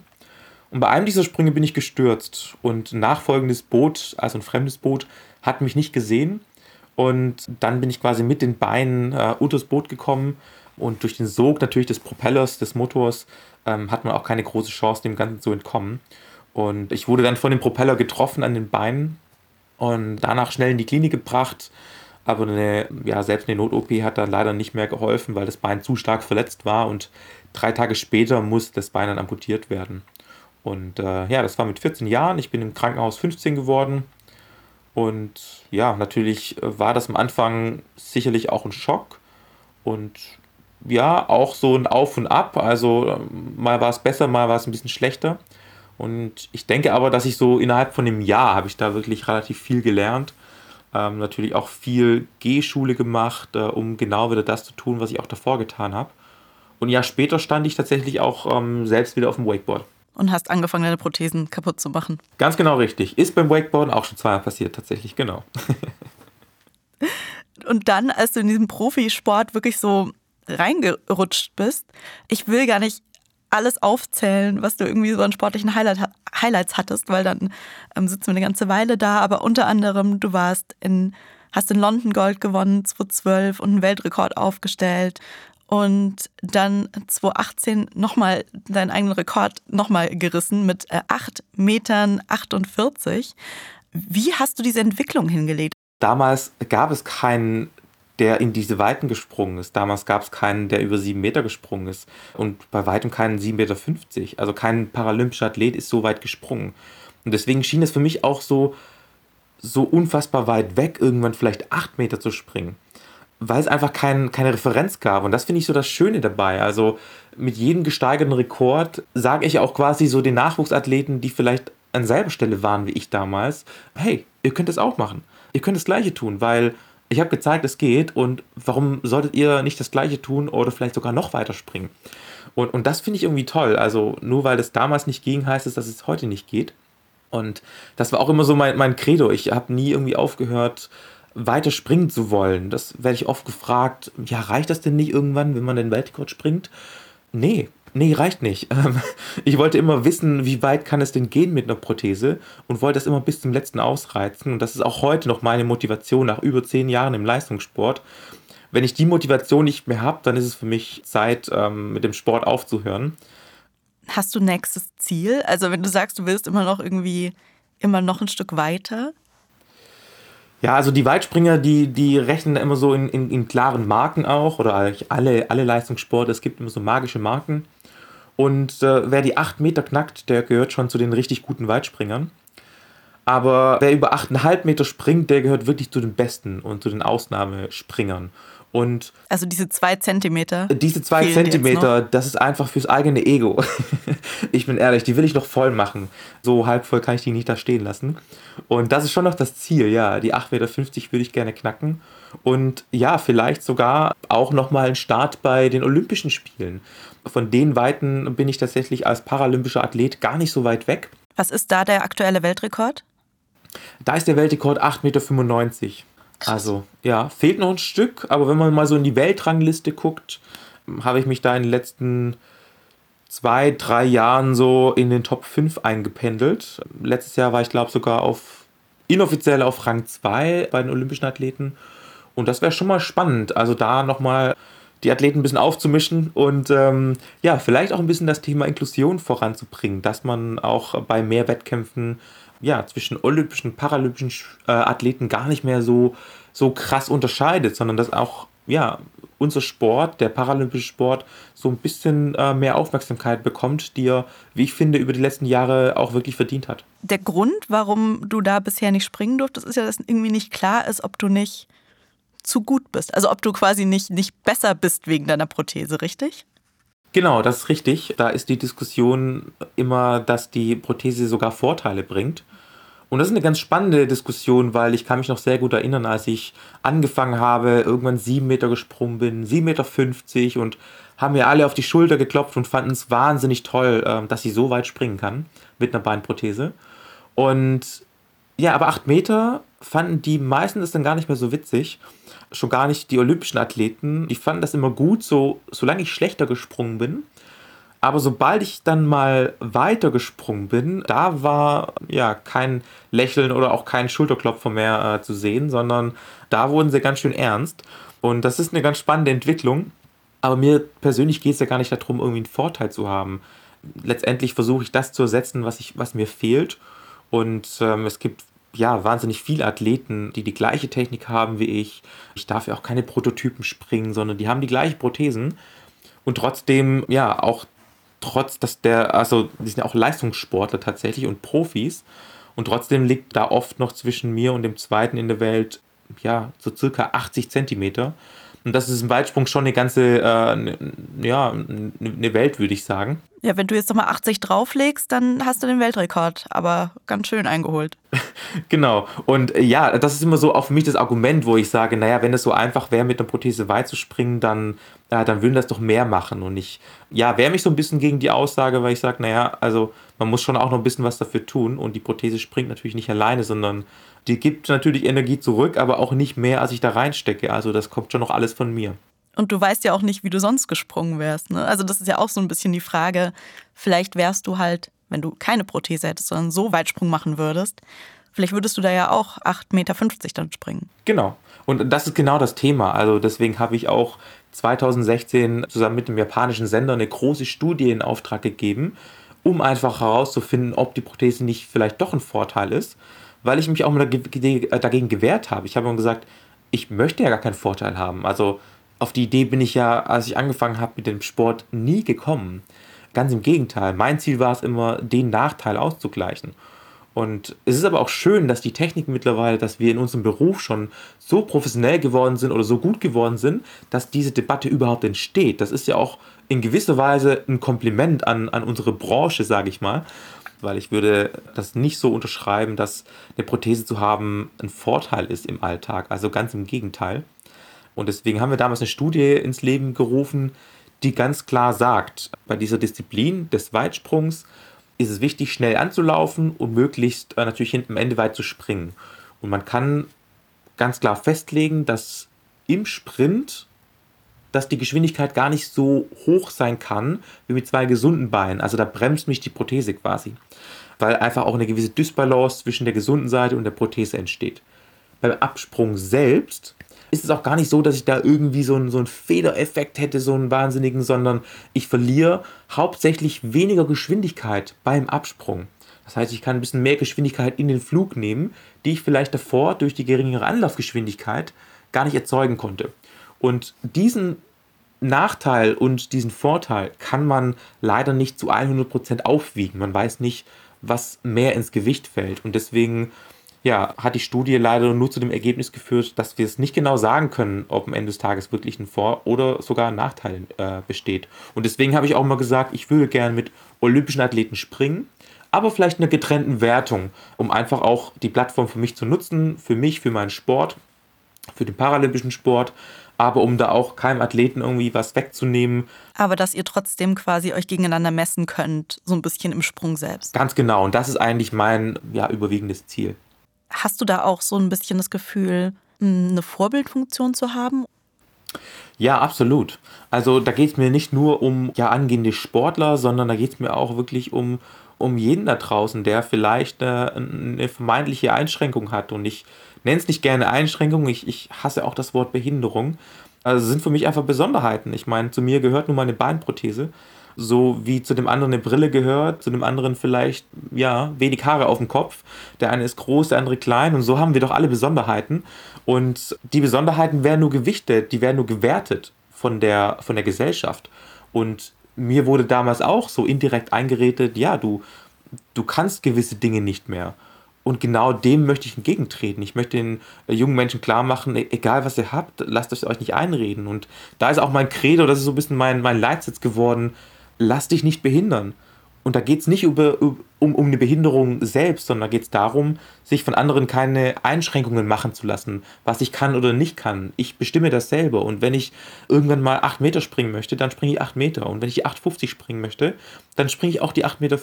Und bei einem dieser Sprünge bin ich gestürzt und ein nachfolgendes Boot, also ein fremdes Boot, hat mich nicht gesehen. Und dann bin ich quasi mit den Beinen äh, unter das Boot gekommen, Und durch den Sog natürlich des Propellers, des Motors, ähm, hat man auch keine große Chance, dem Ganzen zu entkommen. Und ich wurde dann von dem Propeller getroffen an den Beinen und danach schnell in die Klinik gebracht. Aber eine, ja, selbst eine Not-OP hat dann leider nicht mehr geholfen, weil das Bein zu stark verletzt war und drei Tage später muss das Bein dann amputiert werden. Und äh, ja, das war mit 14 Jahren. Ich bin im Krankenhaus 15 geworden. Und ja, natürlich war das am Anfang sicherlich auch ein Schock. Und ja, auch so ein Auf und Ab. Also mal war es besser, mal war es ein bisschen schlechter. Und ich denke aber, dass ich so innerhalb von einem Jahr habe ich da wirklich relativ viel gelernt. Ähm, natürlich auch viel Gehschule gemacht, äh, um genau wieder das zu tun, was ich auch davor getan habe. Und ein Jahr später stand ich tatsächlich auch ähm, selbst wieder auf dem Wakeboard. Und hast angefangen, deine Prothesen kaputt zu machen. Ganz genau richtig. Ist beim Wakeboarden auch schon zweimal passiert, tatsächlich, genau. Und dann, als du in diesem Profisport wirklich so reingerutscht bist, ich will gar nicht alles aufzählen, was du irgendwie so an sportlichen Highlight, Highlights hattest, weil dann ähm, sitzen wir eine ganze Weile da. Aber unter anderem, du warst in, hast in London Gold gewonnen, 2012 und einen Weltrekord aufgestellt. Und dann 2018 nochmal deinen eigenen Rekord nochmal gerissen mit 8 äh, Metern 48. Wie hast du diese Entwicklung hingelegt? Damals gab es keinen der in diese Weiten gesprungen ist. Damals gab es keinen, der über sieben Meter gesprungen ist. Und bei weitem keinen 7,50 Meter. Also kein paralympischer Athlet ist so weit gesprungen. Und deswegen schien es für mich auch so, so unfassbar weit weg, irgendwann vielleicht acht Meter zu springen. Weil es einfach kein, keine Referenz gab. Und das finde ich so das Schöne dabei. Also mit jedem gesteigerten Rekord sage ich auch quasi so den Nachwuchsathleten, die vielleicht an selber Stelle waren wie ich damals, hey, ihr könnt es auch machen. Ihr könnt das Gleiche tun, weil ich habe gezeigt, es geht und warum solltet ihr nicht das gleiche tun oder vielleicht sogar noch weiter springen? Und, und das finde ich irgendwie toll. Also nur weil es damals nicht ging, heißt es, dass es heute nicht geht. Und das war auch immer so mein, mein Credo. Ich habe nie irgendwie aufgehört, weiter springen zu wollen. Das werde ich oft gefragt, ja, reicht das denn nicht irgendwann, wenn man den Weltrekord springt? Nee, nee, reicht nicht. Ähm, ich wollte immer wissen, wie weit kann es denn gehen mit einer Prothese und wollte das immer bis zum letzten ausreizen. Und das ist auch heute noch meine Motivation nach über zehn Jahren im Leistungssport. Wenn ich die Motivation nicht mehr habe, dann ist es für mich Zeit, ähm, mit dem Sport aufzuhören. Hast du nächstes Ziel? Also wenn du sagst, du willst immer noch irgendwie immer noch ein Stück weiter? Ja, also die Weitspringer, die, die rechnen immer so in, in, in klaren Marken auch, oder alle, alle Leistungssporte, es gibt immer so magische Marken. Und äh, wer die 8 Meter knackt, der gehört schon zu den richtig guten Weitspringern. Aber wer über 8,5 Meter springt, der gehört wirklich zu den Besten und zu den Ausnahmespringern. Und also diese zwei Zentimeter. Diese zwei Zentimeter, das ist einfach fürs eigene Ego. ich bin ehrlich, die will ich noch voll machen. So halb voll kann ich die nicht da stehen lassen. Und das ist schon noch das Ziel, ja. Die 8,50 Meter würde ich gerne knacken. Und ja, vielleicht sogar auch nochmal einen Start bei den Olympischen Spielen. Von den Weiten bin ich tatsächlich als paralympischer Athlet gar nicht so weit weg. Was ist da der aktuelle Weltrekord? Da ist der Weltrekord 8,95 Meter. Also, ja, fehlt noch ein Stück, aber wenn man mal so in die Weltrangliste guckt, habe ich mich da in den letzten zwei, drei Jahren so in den Top 5 eingependelt. Letztes Jahr war ich, glaube sogar auf inoffiziell auf Rang 2 bei den Olympischen Athleten. Und das wäre schon mal spannend. Also da nochmal die Athleten ein bisschen aufzumischen und ähm, ja, vielleicht auch ein bisschen das Thema Inklusion voranzubringen, dass man auch bei mehr Wettkämpfen ja, zwischen olympischen, paralympischen äh, Athleten gar nicht mehr so, so krass unterscheidet, sondern dass auch ja, unser Sport, der paralympische Sport, so ein bisschen äh, mehr Aufmerksamkeit bekommt, die er, wie ich finde, über die letzten Jahre auch wirklich verdient hat. Der Grund, warum du da bisher nicht springen durftest, ist ja, dass irgendwie nicht klar ist, ob du nicht zu gut bist. Also ob du quasi nicht, nicht besser bist wegen deiner Prothese, richtig? Genau, das ist richtig. Da ist die Diskussion immer, dass die Prothese sogar Vorteile bringt. Und das ist eine ganz spannende Diskussion, weil ich kann mich noch sehr gut erinnern, als ich angefangen habe, irgendwann sieben Meter gesprungen bin, sieben Meter fünfzig und haben mir alle auf die Schulter geklopft und fanden es wahnsinnig toll, ähm, dass sie so weit springen kann mit einer Beinprothese. Und ja, aber acht Meter fanden die meisten das dann gar nicht mehr so witzig. Schon gar nicht die olympischen Athleten. Die fanden das immer gut, so, solange ich schlechter gesprungen bin. Aber sobald ich dann mal weitergesprungen bin, da war ja kein Lächeln oder auch kein Schulterklopfer mehr äh, zu sehen, sondern da wurden sie ganz schön ernst. Und das ist eine ganz spannende Entwicklung. Aber mir persönlich geht es ja gar nicht darum, irgendwie einen Vorteil zu haben. Letztendlich versuche ich das zu ersetzen, was, ich, was mir fehlt. Und ähm, es gibt ja wahnsinnig viele Athleten, die die gleiche Technik haben wie ich. Ich darf ja auch keine Prototypen springen, sondern die haben die gleichen Prothesen. Und trotzdem, ja, auch trotz, dass der, also die sind ja auch Leistungssportler tatsächlich und Profis. Und trotzdem liegt da oft noch zwischen mir und dem zweiten in der Welt, ja, so circa 80 Zentimeter. Und das ist im Weitsprung schon eine ganze, äh, ja, eine Welt, würde ich sagen. Ja, wenn du jetzt nochmal 80 drauflegst, dann hast du den Weltrekord, aber ganz schön eingeholt. genau. Und äh, ja, das ist immer so auch für mich das Argument, wo ich sage, naja, wenn es so einfach wäre, mit einer Prothese weit zu springen, dann, ja, dann würden das doch mehr machen. Und ich, ja, wehre mich so ein bisschen gegen die Aussage, weil ich sage, naja, also man muss schon auch noch ein bisschen was dafür tun. Und die Prothese springt natürlich nicht alleine, sondern die gibt natürlich Energie zurück, aber auch nicht mehr, als ich da reinstecke. Also das kommt schon noch alles von mir. Und du weißt ja auch nicht, wie du sonst gesprungen wärst. Ne? Also das ist ja auch so ein bisschen die Frage, vielleicht wärst du halt, wenn du keine Prothese hättest, sondern so Weitsprung machen würdest, vielleicht würdest du da ja auch 8,50 Meter dann springen. Genau. Und das ist genau das Thema. Also deswegen habe ich auch 2016 zusammen mit dem japanischen Sender eine große Studie in Auftrag gegeben, um einfach herauszufinden, ob die Prothese nicht vielleicht doch ein Vorteil ist weil ich mich auch mal dagegen gewehrt habe. Ich habe immer gesagt, ich möchte ja gar keinen Vorteil haben. Also auf die Idee bin ich ja, als ich angefangen habe mit dem Sport, nie gekommen. Ganz im Gegenteil. Mein Ziel war es immer, den Nachteil auszugleichen. Und es ist aber auch schön, dass die Technik mittlerweile, dass wir in unserem Beruf schon so professionell geworden sind oder so gut geworden sind, dass diese Debatte überhaupt entsteht. Das ist ja auch in gewisser Weise ein Kompliment an, an unsere Branche, sage ich mal weil ich würde das nicht so unterschreiben, dass eine Prothese zu haben ein Vorteil ist im Alltag. Also ganz im Gegenteil. Und deswegen haben wir damals eine Studie ins Leben gerufen, die ganz klar sagt, bei dieser Disziplin des Weitsprungs ist es wichtig, schnell anzulaufen und möglichst äh, natürlich hinten am Ende weit zu springen. Und man kann ganz klar festlegen, dass im Sprint dass die Geschwindigkeit gar nicht so hoch sein kann wie mit zwei gesunden Beinen. Also da bremst mich die Prothese quasi, weil einfach auch eine gewisse Dysbalance zwischen der gesunden Seite und der Prothese entsteht. Beim Absprung selbst ist es auch gar nicht so, dass ich da irgendwie so einen, so einen Federeffekt hätte, so einen wahnsinnigen, sondern ich verliere hauptsächlich weniger Geschwindigkeit beim Absprung. Das heißt, ich kann ein bisschen mehr Geschwindigkeit in den Flug nehmen, die ich vielleicht davor durch die geringere Anlaufgeschwindigkeit gar nicht erzeugen konnte. Und diesen Nachteil und diesen Vorteil kann man leider nicht zu 100% aufwiegen. Man weiß nicht, was mehr ins Gewicht fällt. Und deswegen ja, hat die Studie leider nur zu dem Ergebnis geführt, dass wir es nicht genau sagen können, ob am Ende des Tages wirklich ein Vor- oder sogar ein Nachteil äh, besteht. Und deswegen habe ich auch mal gesagt, ich würde gerne mit olympischen Athleten springen, aber vielleicht in einer getrennten Wertung, um einfach auch die Plattform für mich zu nutzen, für mich, für meinen Sport, für den paralympischen Sport aber um da auch keinem Athleten irgendwie was wegzunehmen. Aber dass ihr trotzdem quasi euch gegeneinander messen könnt, so ein bisschen im Sprung selbst. Ganz genau. Und das ist eigentlich mein ja, überwiegendes Ziel. Hast du da auch so ein bisschen das Gefühl, hm, eine Vorbildfunktion zu haben? Ja, absolut. Also da geht es mir nicht nur um ja, angehende Sportler, sondern da geht es mir auch wirklich um, um jeden da draußen, der vielleicht eine, eine vermeintliche Einschränkung hat. Und ich nenne es nicht gerne Einschränkung, ich, ich hasse auch das Wort Behinderung. Also sind für mich einfach Besonderheiten. Ich meine, zu mir gehört nun mal eine Beinprothese, so wie zu dem anderen eine Brille gehört, zu dem anderen vielleicht, ja, wenig Haare auf dem Kopf. Der eine ist groß, der andere klein und so haben wir doch alle Besonderheiten. Und die Besonderheiten werden nur gewichtet, die werden nur gewertet von der, von der Gesellschaft. Und mir wurde damals auch so indirekt eingeredet, ja, du, du kannst gewisse Dinge nicht mehr. Und genau dem möchte ich entgegentreten. Ich möchte den äh, jungen Menschen klar machen, e-, egal was ihr habt, lasst euch nicht einreden. Und da ist auch mein Credo, das ist so ein bisschen mein, mein Leitsatz geworden, lass dich nicht behindern. Und da geht es nicht über, um, um eine Behinderung selbst, sondern da geht es darum, sich von anderen keine Einschränkungen machen zu lassen, was ich kann oder nicht kann. Ich bestimme das selber. Und wenn ich irgendwann mal 8 Meter springen möchte, dann springe ich 8 Meter. Und wenn ich 8,50 springen möchte, dann springe ich auch die 8,50 Meter.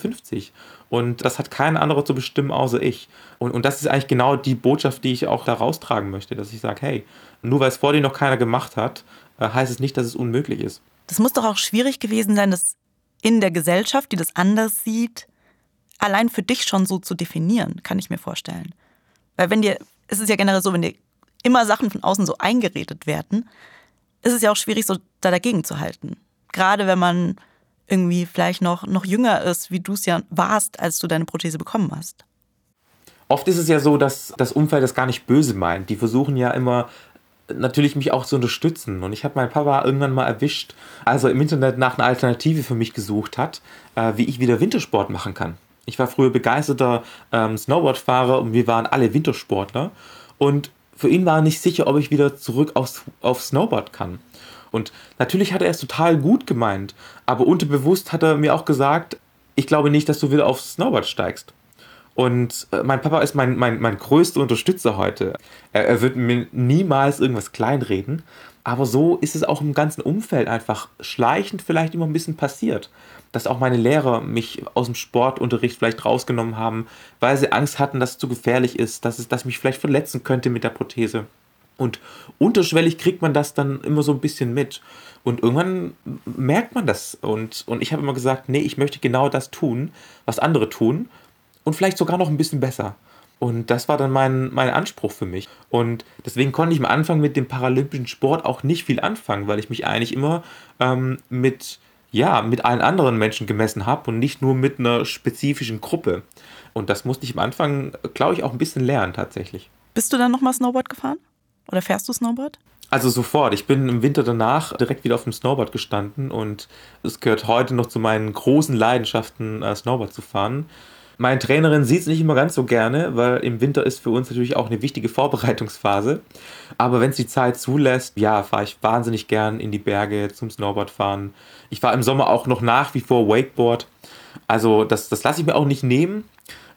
Und das hat kein anderer zu bestimmen außer ich. Und, und das ist eigentlich genau die Botschaft, die ich auch da raustragen möchte, dass ich sage, hey, nur weil es vor dir noch keiner gemacht hat, äh, heißt es nicht, dass es unmöglich ist. Das muss doch auch schwierig gewesen sein, das in der Gesellschaft, die das anders sieht, allein für dich schon so zu definieren, kann ich mir vorstellen. Weil wenn dir, es ist ja generell so, wenn dir immer Sachen von außen so eingeredet werden, ist es ja auch schwierig, so da dagegen zu halten. Gerade wenn man irgendwie vielleicht noch, noch jünger ist, wie du es ja warst, als du deine Prothese bekommen hast. Oft ist es ja so, dass das Umfeld das gar nicht böse meint. Die versuchen ja immer natürlich mich auch zu unterstützen. Und ich habe meinen Papa irgendwann mal erwischt, als er im Internet nach einer Alternative für mich gesucht hat, äh, wie ich wieder Wintersport machen kann. Ich war früher begeisterter ähm, Snowboardfahrer und wir waren alle Wintersportler. Und für ihn war er nicht sicher, ob ich wieder zurück aufs, auf Snowboard kann. Und natürlich hat er es total gut gemeint, aber unterbewusst hat er mir auch gesagt, ich glaube nicht, dass du wieder aufs Snowboard steigst. Und äh, mein Papa ist mein, mein, mein größter Unterstützer heute. Er, er wird mir niemals irgendwas kleinreden. Aber so ist es auch im ganzen Umfeld einfach schleichend vielleicht immer ein bisschen passiert. Dass auch meine Lehrer mich aus dem Sportunterricht vielleicht rausgenommen haben, weil sie Angst hatten, dass es zu gefährlich ist, dass es dass mich vielleicht verletzen könnte mit der Prothese. Und unterschwellig kriegt man das dann immer so ein bisschen mit. Und irgendwann merkt man das. Und, und ich habe immer gesagt, nee, ich möchte genau das tun, was andere tun und vielleicht sogar noch ein bisschen besser. Und das war dann mein, mein Anspruch für mich. Und deswegen konnte ich am Anfang mit dem paralympischen Sport auch nicht viel anfangen, weil ich mich eigentlich immer ähm, mit, ja, mit allen anderen Menschen gemessen habe und nicht nur mit einer spezifischen Gruppe. Und das musste ich am Anfang, glaube ich, auch ein bisschen lernen tatsächlich. Bist du dann nochmal Snowboard gefahren? Oder fährst du Snowboard? Also sofort. Ich bin im Winter danach direkt wieder auf dem Snowboard gestanden und es gehört heute noch zu meinen großen Leidenschaften, äh, Snowboard zu fahren. Meine Trainerin sieht es nicht immer ganz so gerne, weil im Winter ist für uns natürlich auch eine wichtige Vorbereitungsphase. Aber wenn es die Zeit zulässt, ja, fahre ich wahnsinnig gern in die Berge zum Snowboardfahren. Ich fahre im Sommer auch noch nach wie vor Wakeboard. Also das, das lasse ich mir auch nicht nehmen,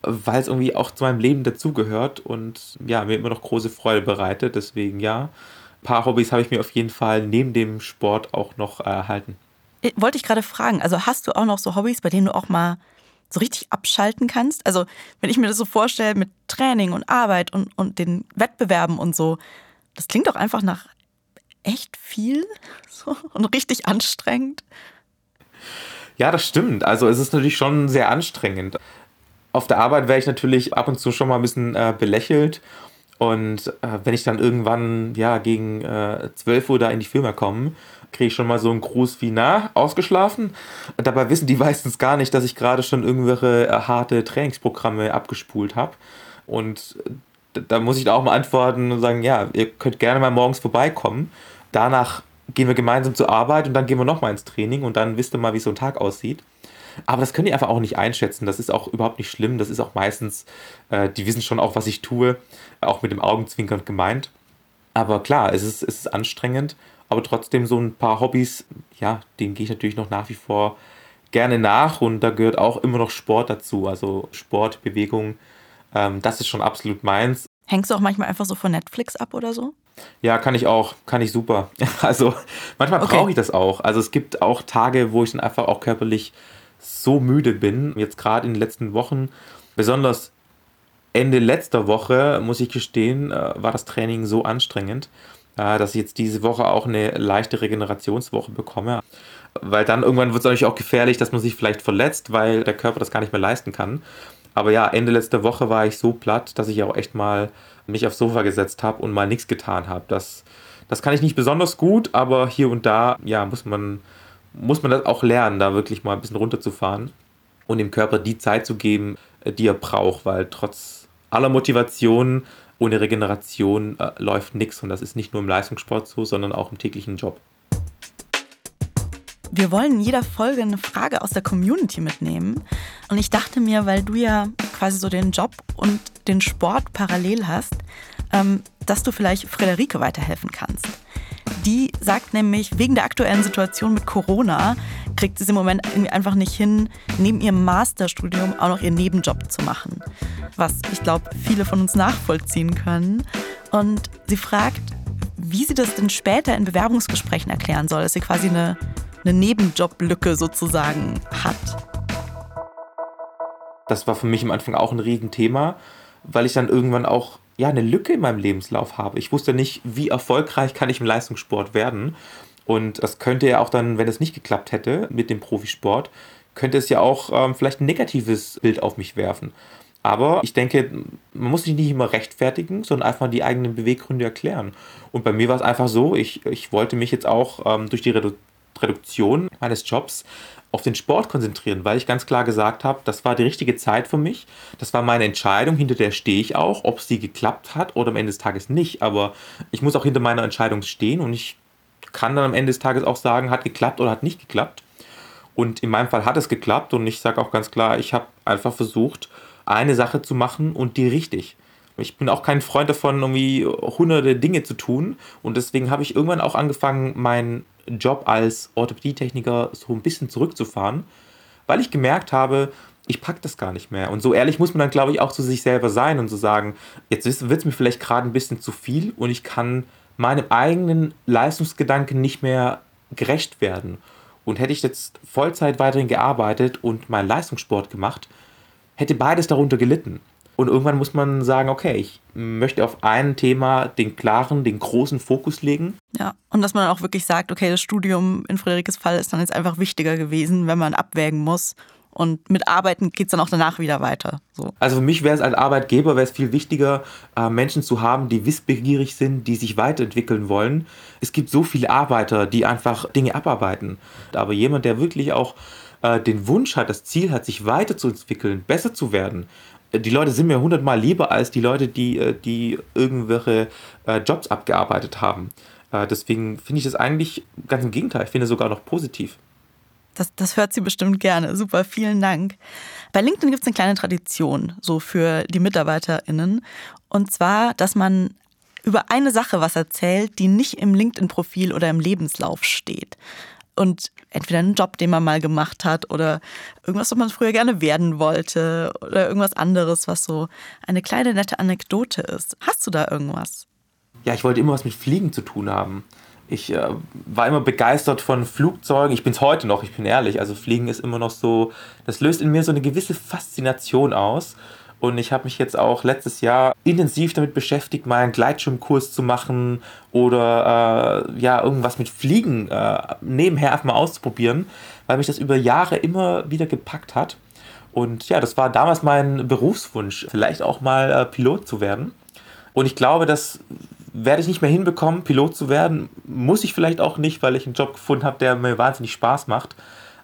weil es irgendwie auch zu meinem Leben dazugehört und ja, mir immer noch große Freude bereitet. Deswegen ja, ein paar Hobbys habe ich mir auf jeden Fall neben dem Sport auch noch erhalten. Äh, wollte ich gerade fragen, also hast du auch noch so Hobbys, bei denen du auch mal so richtig abschalten kannst. Also wenn ich mir das so vorstelle mit Training und Arbeit und, und den Wettbewerben und so, das klingt doch einfach nach echt viel so, und richtig anstrengend. Ja, das stimmt. Also es ist natürlich schon sehr anstrengend. Auf der Arbeit wäre ich natürlich ab und zu schon mal ein bisschen äh, belächelt. Und äh, wenn ich dann irgendwann ja gegen äh, 12 Uhr da in die Firma komme kriege ich schon mal so einen Gruß wie, na, ausgeschlafen? Dabei wissen die meistens gar nicht, dass ich gerade schon irgendwelche äh, harte Trainingsprogramme abgespult habe. Und äh, da muss ich auch mal antworten und sagen, ja, ihr könnt gerne mal morgens vorbeikommen. Danach gehen wir gemeinsam zur Arbeit und dann gehen wir nochmal ins Training und dann wisst ihr mal, wie so ein Tag aussieht. Aber das könnt ihr einfach auch nicht einschätzen. Das ist auch überhaupt nicht schlimm. Das ist auch meistens, äh, die wissen schon auch, was ich tui, auch mit dem Augenzwinkern gemeint. Aber klar, es ist, es ist anstrengend aber trotzdem so ein paar Hobbys, ja, denen gehe ich natürlich noch nach wie vor gerne nach und da gehört auch immer noch Sport dazu. Also Sport, Bewegung, ähm, das ist schon absolut meins. Hängst du auch manchmal einfach so von Netflix ab oder so? Ja, kann ich auch, kann ich super. Also manchmal okay. brauche ich das auch. Also es gibt auch Tage, wo ich dann einfach auch körperlich so müde bin. Jetzt gerade in den letzten Wochen, besonders Ende letzter Woche, muss ich gestehen, äh, war das Training so anstrengend dass ich jetzt diese Woche auch eine leichte Regenerationswoche bekomme. Weil dann irgendwann wird es natürlich auch gefährlich, dass man sich vielleicht verletzt, weil der Körper das gar nicht mehr leisten kann. Aber ja, Ende letzter Woche war ich so platt, dass ich auch echt mal mich aufs Sofa gesetzt habe und mal nichts getan habe. Das, das kann ich nicht besonders gut, aber hier und da, ja, muss man, muss man das auch lernen, da wirklich mal ein bisschen runterzufahren und dem Körper die Zeit zu geben, die er braucht, weil trotz aller Motivation ohne Regeneration äh, läuft nichts und das ist nicht nur im Leistungssport so, sondern auch im täglichen Job. Wir wollen in jeder Folge eine Frage aus der Community mitnehmen. Und ich dachte mir, weil du ja quasi so den Job und den Sport parallel hast, ähm, dass du vielleicht Frederike weiterhelfen kannst. Die sagt nämlich, wegen der aktuellen Situation mit Corona kriegt sie es im Moment einfach nicht hin, neben ihrem Masterstudium auch noch ihren Nebenjob zu machen. Was ich glaube, viele von uns nachvollziehen können. Und sie fragt, wie sie das denn später in Bewerbungsgesprächen erklären soll, dass sie quasi eine, eine Nebenjoblücke sozusagen hat. Das war für mich am Anfang auch ein Riesenthema, weil ich dann irgendwann auch ja, eine Lücke in meinem Lebenslauf habe. Ich wusste nicht, wie erfolgreich kann ich im Leistungssport werden. Und das könnte ja auch dann, wenn es nicht geklappt hätte mit dem Profisport, könnte es ja auch ähm, vielleicht ein negatives Bild auf mich werfen. Aber ich denke, man muss sich nicht immer rechtfertigen, sondern einfach die eigenen Beweggründe erklären. Und bei mir war es einfach so, ich, ich wollte mich jetzt auch ähm, durch die Redu Reduktion meines Jobs auf den Sport konzentrieren, weil ich ganz klar gesagt habe, das war die richtige Zeit für mich. Das war meine Entscheidung, hinter der stehe ich auch, ob sie geklappt hat oder am Ende des Tages nicht. Aber ich muss auch hinter meiner Entscheidung stehen und ich kann dann am Ende des Tages auch sagen, hat geklappt oder hat nicht geklappt. Und in meinem Fall hat es geklappt und ich sage auch ganz klar, ich habe einfach versucht, eine Sache zu machen und die richtig. Ich bin auch kein Freund davon, irgendwie hunderte Dinge zu tun. Und deswegen habe ich irgendwann auch angefangen, meinen Job als Orthopädietechniker so ein bisschen zurückzufahren, weil ich gemerkt habe, ich packe das gar nicht mehr. Und so ehrlich muss man dann, glaube ich, auch zu sich selber sein und zu so sagen, jetzt wird es mir vielleicht gerade ein bisschen zu viel und ich kann meinem eigenen Leistungsgedanken nicht mehr gerecht werden. Und hätte ich jetzt Vollzeit weiterhin gearbeitet und meinen Leistungssport gemacht, hätte beides darunter gelitten. Und irgendwann muss man sagen, okay, ich möchte auf ein Thema den klaren, den großen Fokus legen. Ja, und dass man auch wirklich sagt, okay, das Studium in Friederikes Fall ist dann jetzt einfach wichtiger gewesen, wenn man abwägen muss. Und mit Arbeiten geht es dann auch danach wieder weiter. So. Also für mich wäre es als Arbeitgeber wäre es viel wichtiger, äh, Menschen zu haben, die wissbegierig sind, die sich weiterentwickeln wollen. Es gibt so viele Arbeiter, die einfach Dinge abarbeiten. Aber jemand, der wirklich auch äh, den Wunsch hat, das Ziel hat, sich weiterzuentwickeln, besser zu werden, die Leute sind mir hundertmal lieber als die Leute, die, äh, die irgendwelche äh, Jobs abgearbeitet haben. Äh, deswegen finde ich das eigentlich ganz im Gegenteil. Ich finde es sogar noch positiv. Das, das hört sie bestimmt gerne. Super, vielen Dank. Bei LinkedIn gibt es eine kleine Tradition so für die MitarbeiterInnen. Und zwar, dass man über eine Sache was erzählt, die nicht im LinkedIn-Profil oder im Lebenslauf steht und entweder einen Job, den man mal gemacht hat oder irgendwas, was man früher gerne werden wollte oder irgendwas anderes, was so eine kleine nette Anekdote ist. Hast du da irgendwas? Ja, ich wollte immer was mit Fliegen zu tun haben. Ich äh, war immer begeistert von Flugzeugen. Ich bin es heute noch, ich bin ehrlich. Also Fliegen ist immer noch so, das löst in mir so eine gewisse Faszination aus. Und ich habe mich jetzt auch letztes Jahr intensiv damit beschäftigt, mal einen Gleitschirmkurs zu machen oder äh, ja, irgendwas mit Fliegen äh, nebenher einfach mal auszuprobieren, weil mich das über Jahre immer wieder gepackt hat. Und ja, das war damals mein Berufswunsch, vielleicht auch mal äh, Pilot zu werden. Und ich glaube, das werde ich nicht mehr hinbekommen, Pilot zu werden. Muss ich vielleicht auch nicht, weil ich einen Job gefunden habe, der mir wahnsinnig Spaß macht.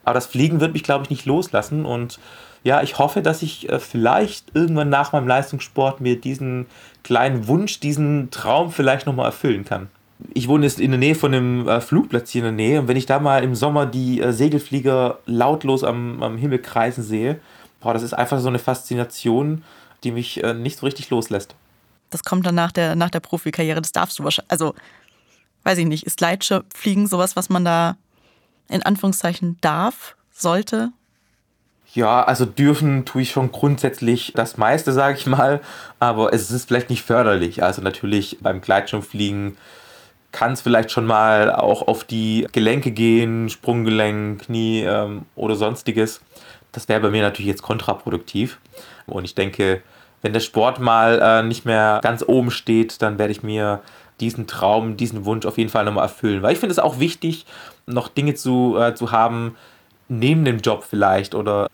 Aber das Fliegen wird mich, glaube ich, nicht loslassen. Und ja, ich hoffe, dass ich äh, vielleicht irgendwann nach meinem Leistungssport mir diesen kleinen Wunsch, diesen Traum vielleicht nochmal erfüllen kann. Ich wohne jetzt in der Nähe von einem äh, Flugplatz hier in der Nähe und wenn ich da mal im Sommer die äh, Segelflieger lautlos am, am Himmel kreisen sehe, boah, das ist einfach so eine Faszination, die mich äh, nicht so richtig loslässt. Das kommt dann nach der, nach der Profikarriere, das darfst du wahrscheinlich, also weiß ich nicht, ist Gleitschirmfliegen sowas, was man da in Anführungszeichen darf, sollte? Ja, also dürfen tue ich schon grundsätzlich das meiste, sage ich mal, aber es ist vielleicht nicht förderlich. Also natürlich beim Gleitschirmfliegen kann es vielleicht schon mal auch auf die Gelenke gehen, Sprunggelenk, Knie ähm, oder sonstiges. Das wäre bei mir natürlich jetzt kontraproduktiv. Und ich denke, wenn der Sport mal äh, nicht mehr ganz oben steht, dann werde ich mir diesen Traum, diesen Wunsch auf jeden Fall nochmal erfüllen. Weil ich finde es auch wichtig, noch Dinge zu, äh, zu haben, neben dem Job vielleicht oder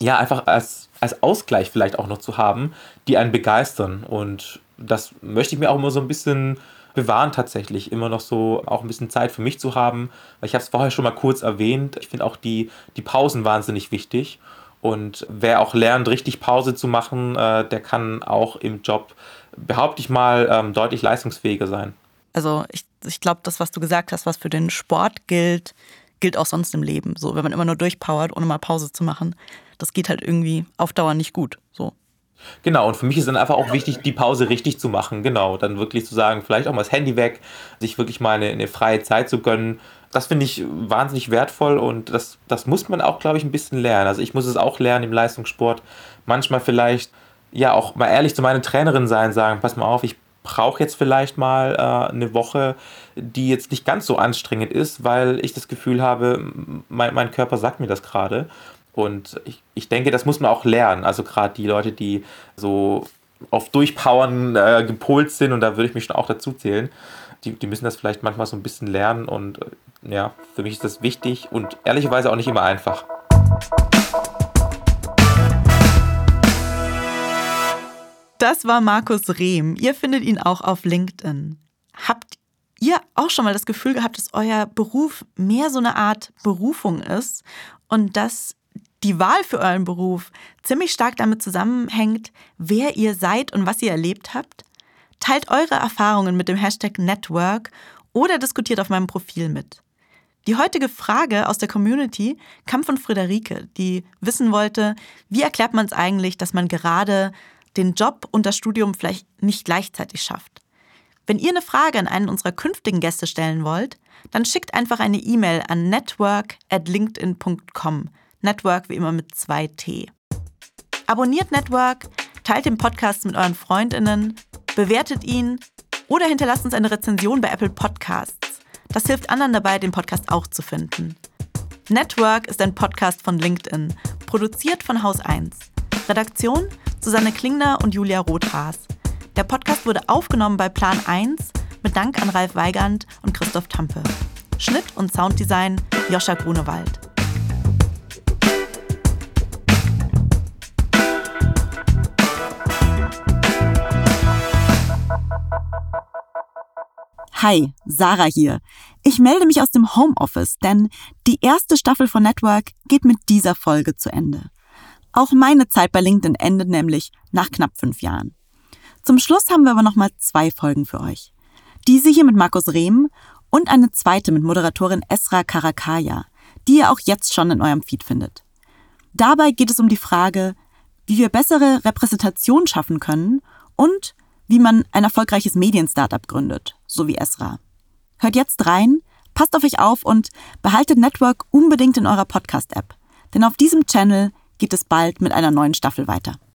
ja, einfach als, als Ausgleich vielleicht auch noch zu haben, die einen begeistern. Und das möchte ich mir auch immer so ein bisschen bewahren tatsächlich, immer noch so auch ein bisschen Zeit für mich zu haben. Weil ich habe es vorher schon mal kurz erwähnt. Ich finde auch die, die Pausen wahnsinnig wichtig. Und wer auch lernt, richtig Pause zu machen, äh, der kann auch im Job, behaupte ich mal, ähm, deutlich leistungsfähiger sein. Also ich, ich glaube, das, was du gesagt hast, was für den Sport gilt, gilt auch sonst im Leben. So, wenn man immer nur durchpowert, ohne mal Pause zu machen, das geht halt irgendwie auf Dauer nicht gut. So. Genau, und für mich ist dann einfach auch wichtig, die Pause richtig zu machen. Genau, dann wirklich zu sagen, vielleicht auch mal das Handy weg, sich wirklich mal eine, eine freie Zeit zu gönnen. Das finde ich wahnsinnig wertvoll und das, das muss man auch, glaube ich, ein bisschen lernen. Also ich muss es auch lernen im Leistungssport. Manchmal vielleicht, ja, auch mal ehrlich zu meiner Trainerin sein, sagen, pass mal auf, ich brauche jetzt vielleicht mal äh, eine Woche, die jetzt nicht ganz so anstrengend ist, weil ich das Gefühl habe, mein, mein Körper sagt mir das gerade. Und ich, ich denke, das muss man auch lernen. Also gerade die Leute, die so auf Durchpowern äh, gepolt sind, und da würde ich mich schon auch dazu zählen, die, die müssen das vielleicht manchmal so ein bisschen lernen. Und äh, ja, für mich ist das wichtig und ehrlicherweise auch nicht immer einfach. Das war Markus Rehm. Ihr findet ihn auch auf LinkedIn. Habt ihr auch schon mal das Gefühl gehabt, dass euer Beruf mehr so eine Art Berufung ist und dass die Wahl für euren Beruf ziemlich stark damit zusammenhängt, wer ihr seid und was ihr erlebt habt? Teilt eure Erfahrungen mit dem Hashtag Network oder diskutiert auf meinem Profil mit. Die heutige Frage aus der Community kam von Friederike, die wissen wollte, wie erklärt man es eigentlich, dass man gerade den Job und das Studium vielleicht nicht gleichzeitig schafft. Wenn ihr eine Frage an einen unserer künftigen Gäste stellen wollt, dann schickt einfach eine E-Mail an network@linkedin.com. Network wie immer mit zwei T. Abonniert Network, teilt den Podcast mit euren Freundinnen, bewertet ihn oder hinterlasst uns eine Rezension bei Apple Podcasts. Das hilft anderen dabei, den Podcast auch zu finden. Network ist ein Podcast von LinkedIn, produziert von Haus 1. Redaktion Susanne Klingner und Julia Rothaas. Der Podcast wurde aufgenommen bei Plan 1 mit Dank an Ralf Weigand und Christoph Tampe. Schnitt und Sounddesign Joscha Grunewald. Hi, Sarah hier. Ich melde mich aus dem Homeoffice, denn die erste Staffel von Network geht mit dieser Folge zu Ende. Auch meine Zeit bei LinkedIn endet nämlich nach knapp fünf Jahren. Zum Schluss haben wir aber nochmal zwei Folgen für euch. Diese hier mit Markus Rehm und eine zweite mit Moderatorin Esra Karakaya, die ihr auch jetzt schon in eurem Feed findet. Dabei geht es um die Frage, wie wir bessere Repräsentation schaffen können und wie man ein erfolgreiches Medien-Startup gründet, so wie Esra. Hört jetzt rein, passt auf euch auf und behaltet Network unbedingt in eurer Podcast-App. Denn auf diesem Channel geht es bald mit einer neuen Staffel weiter.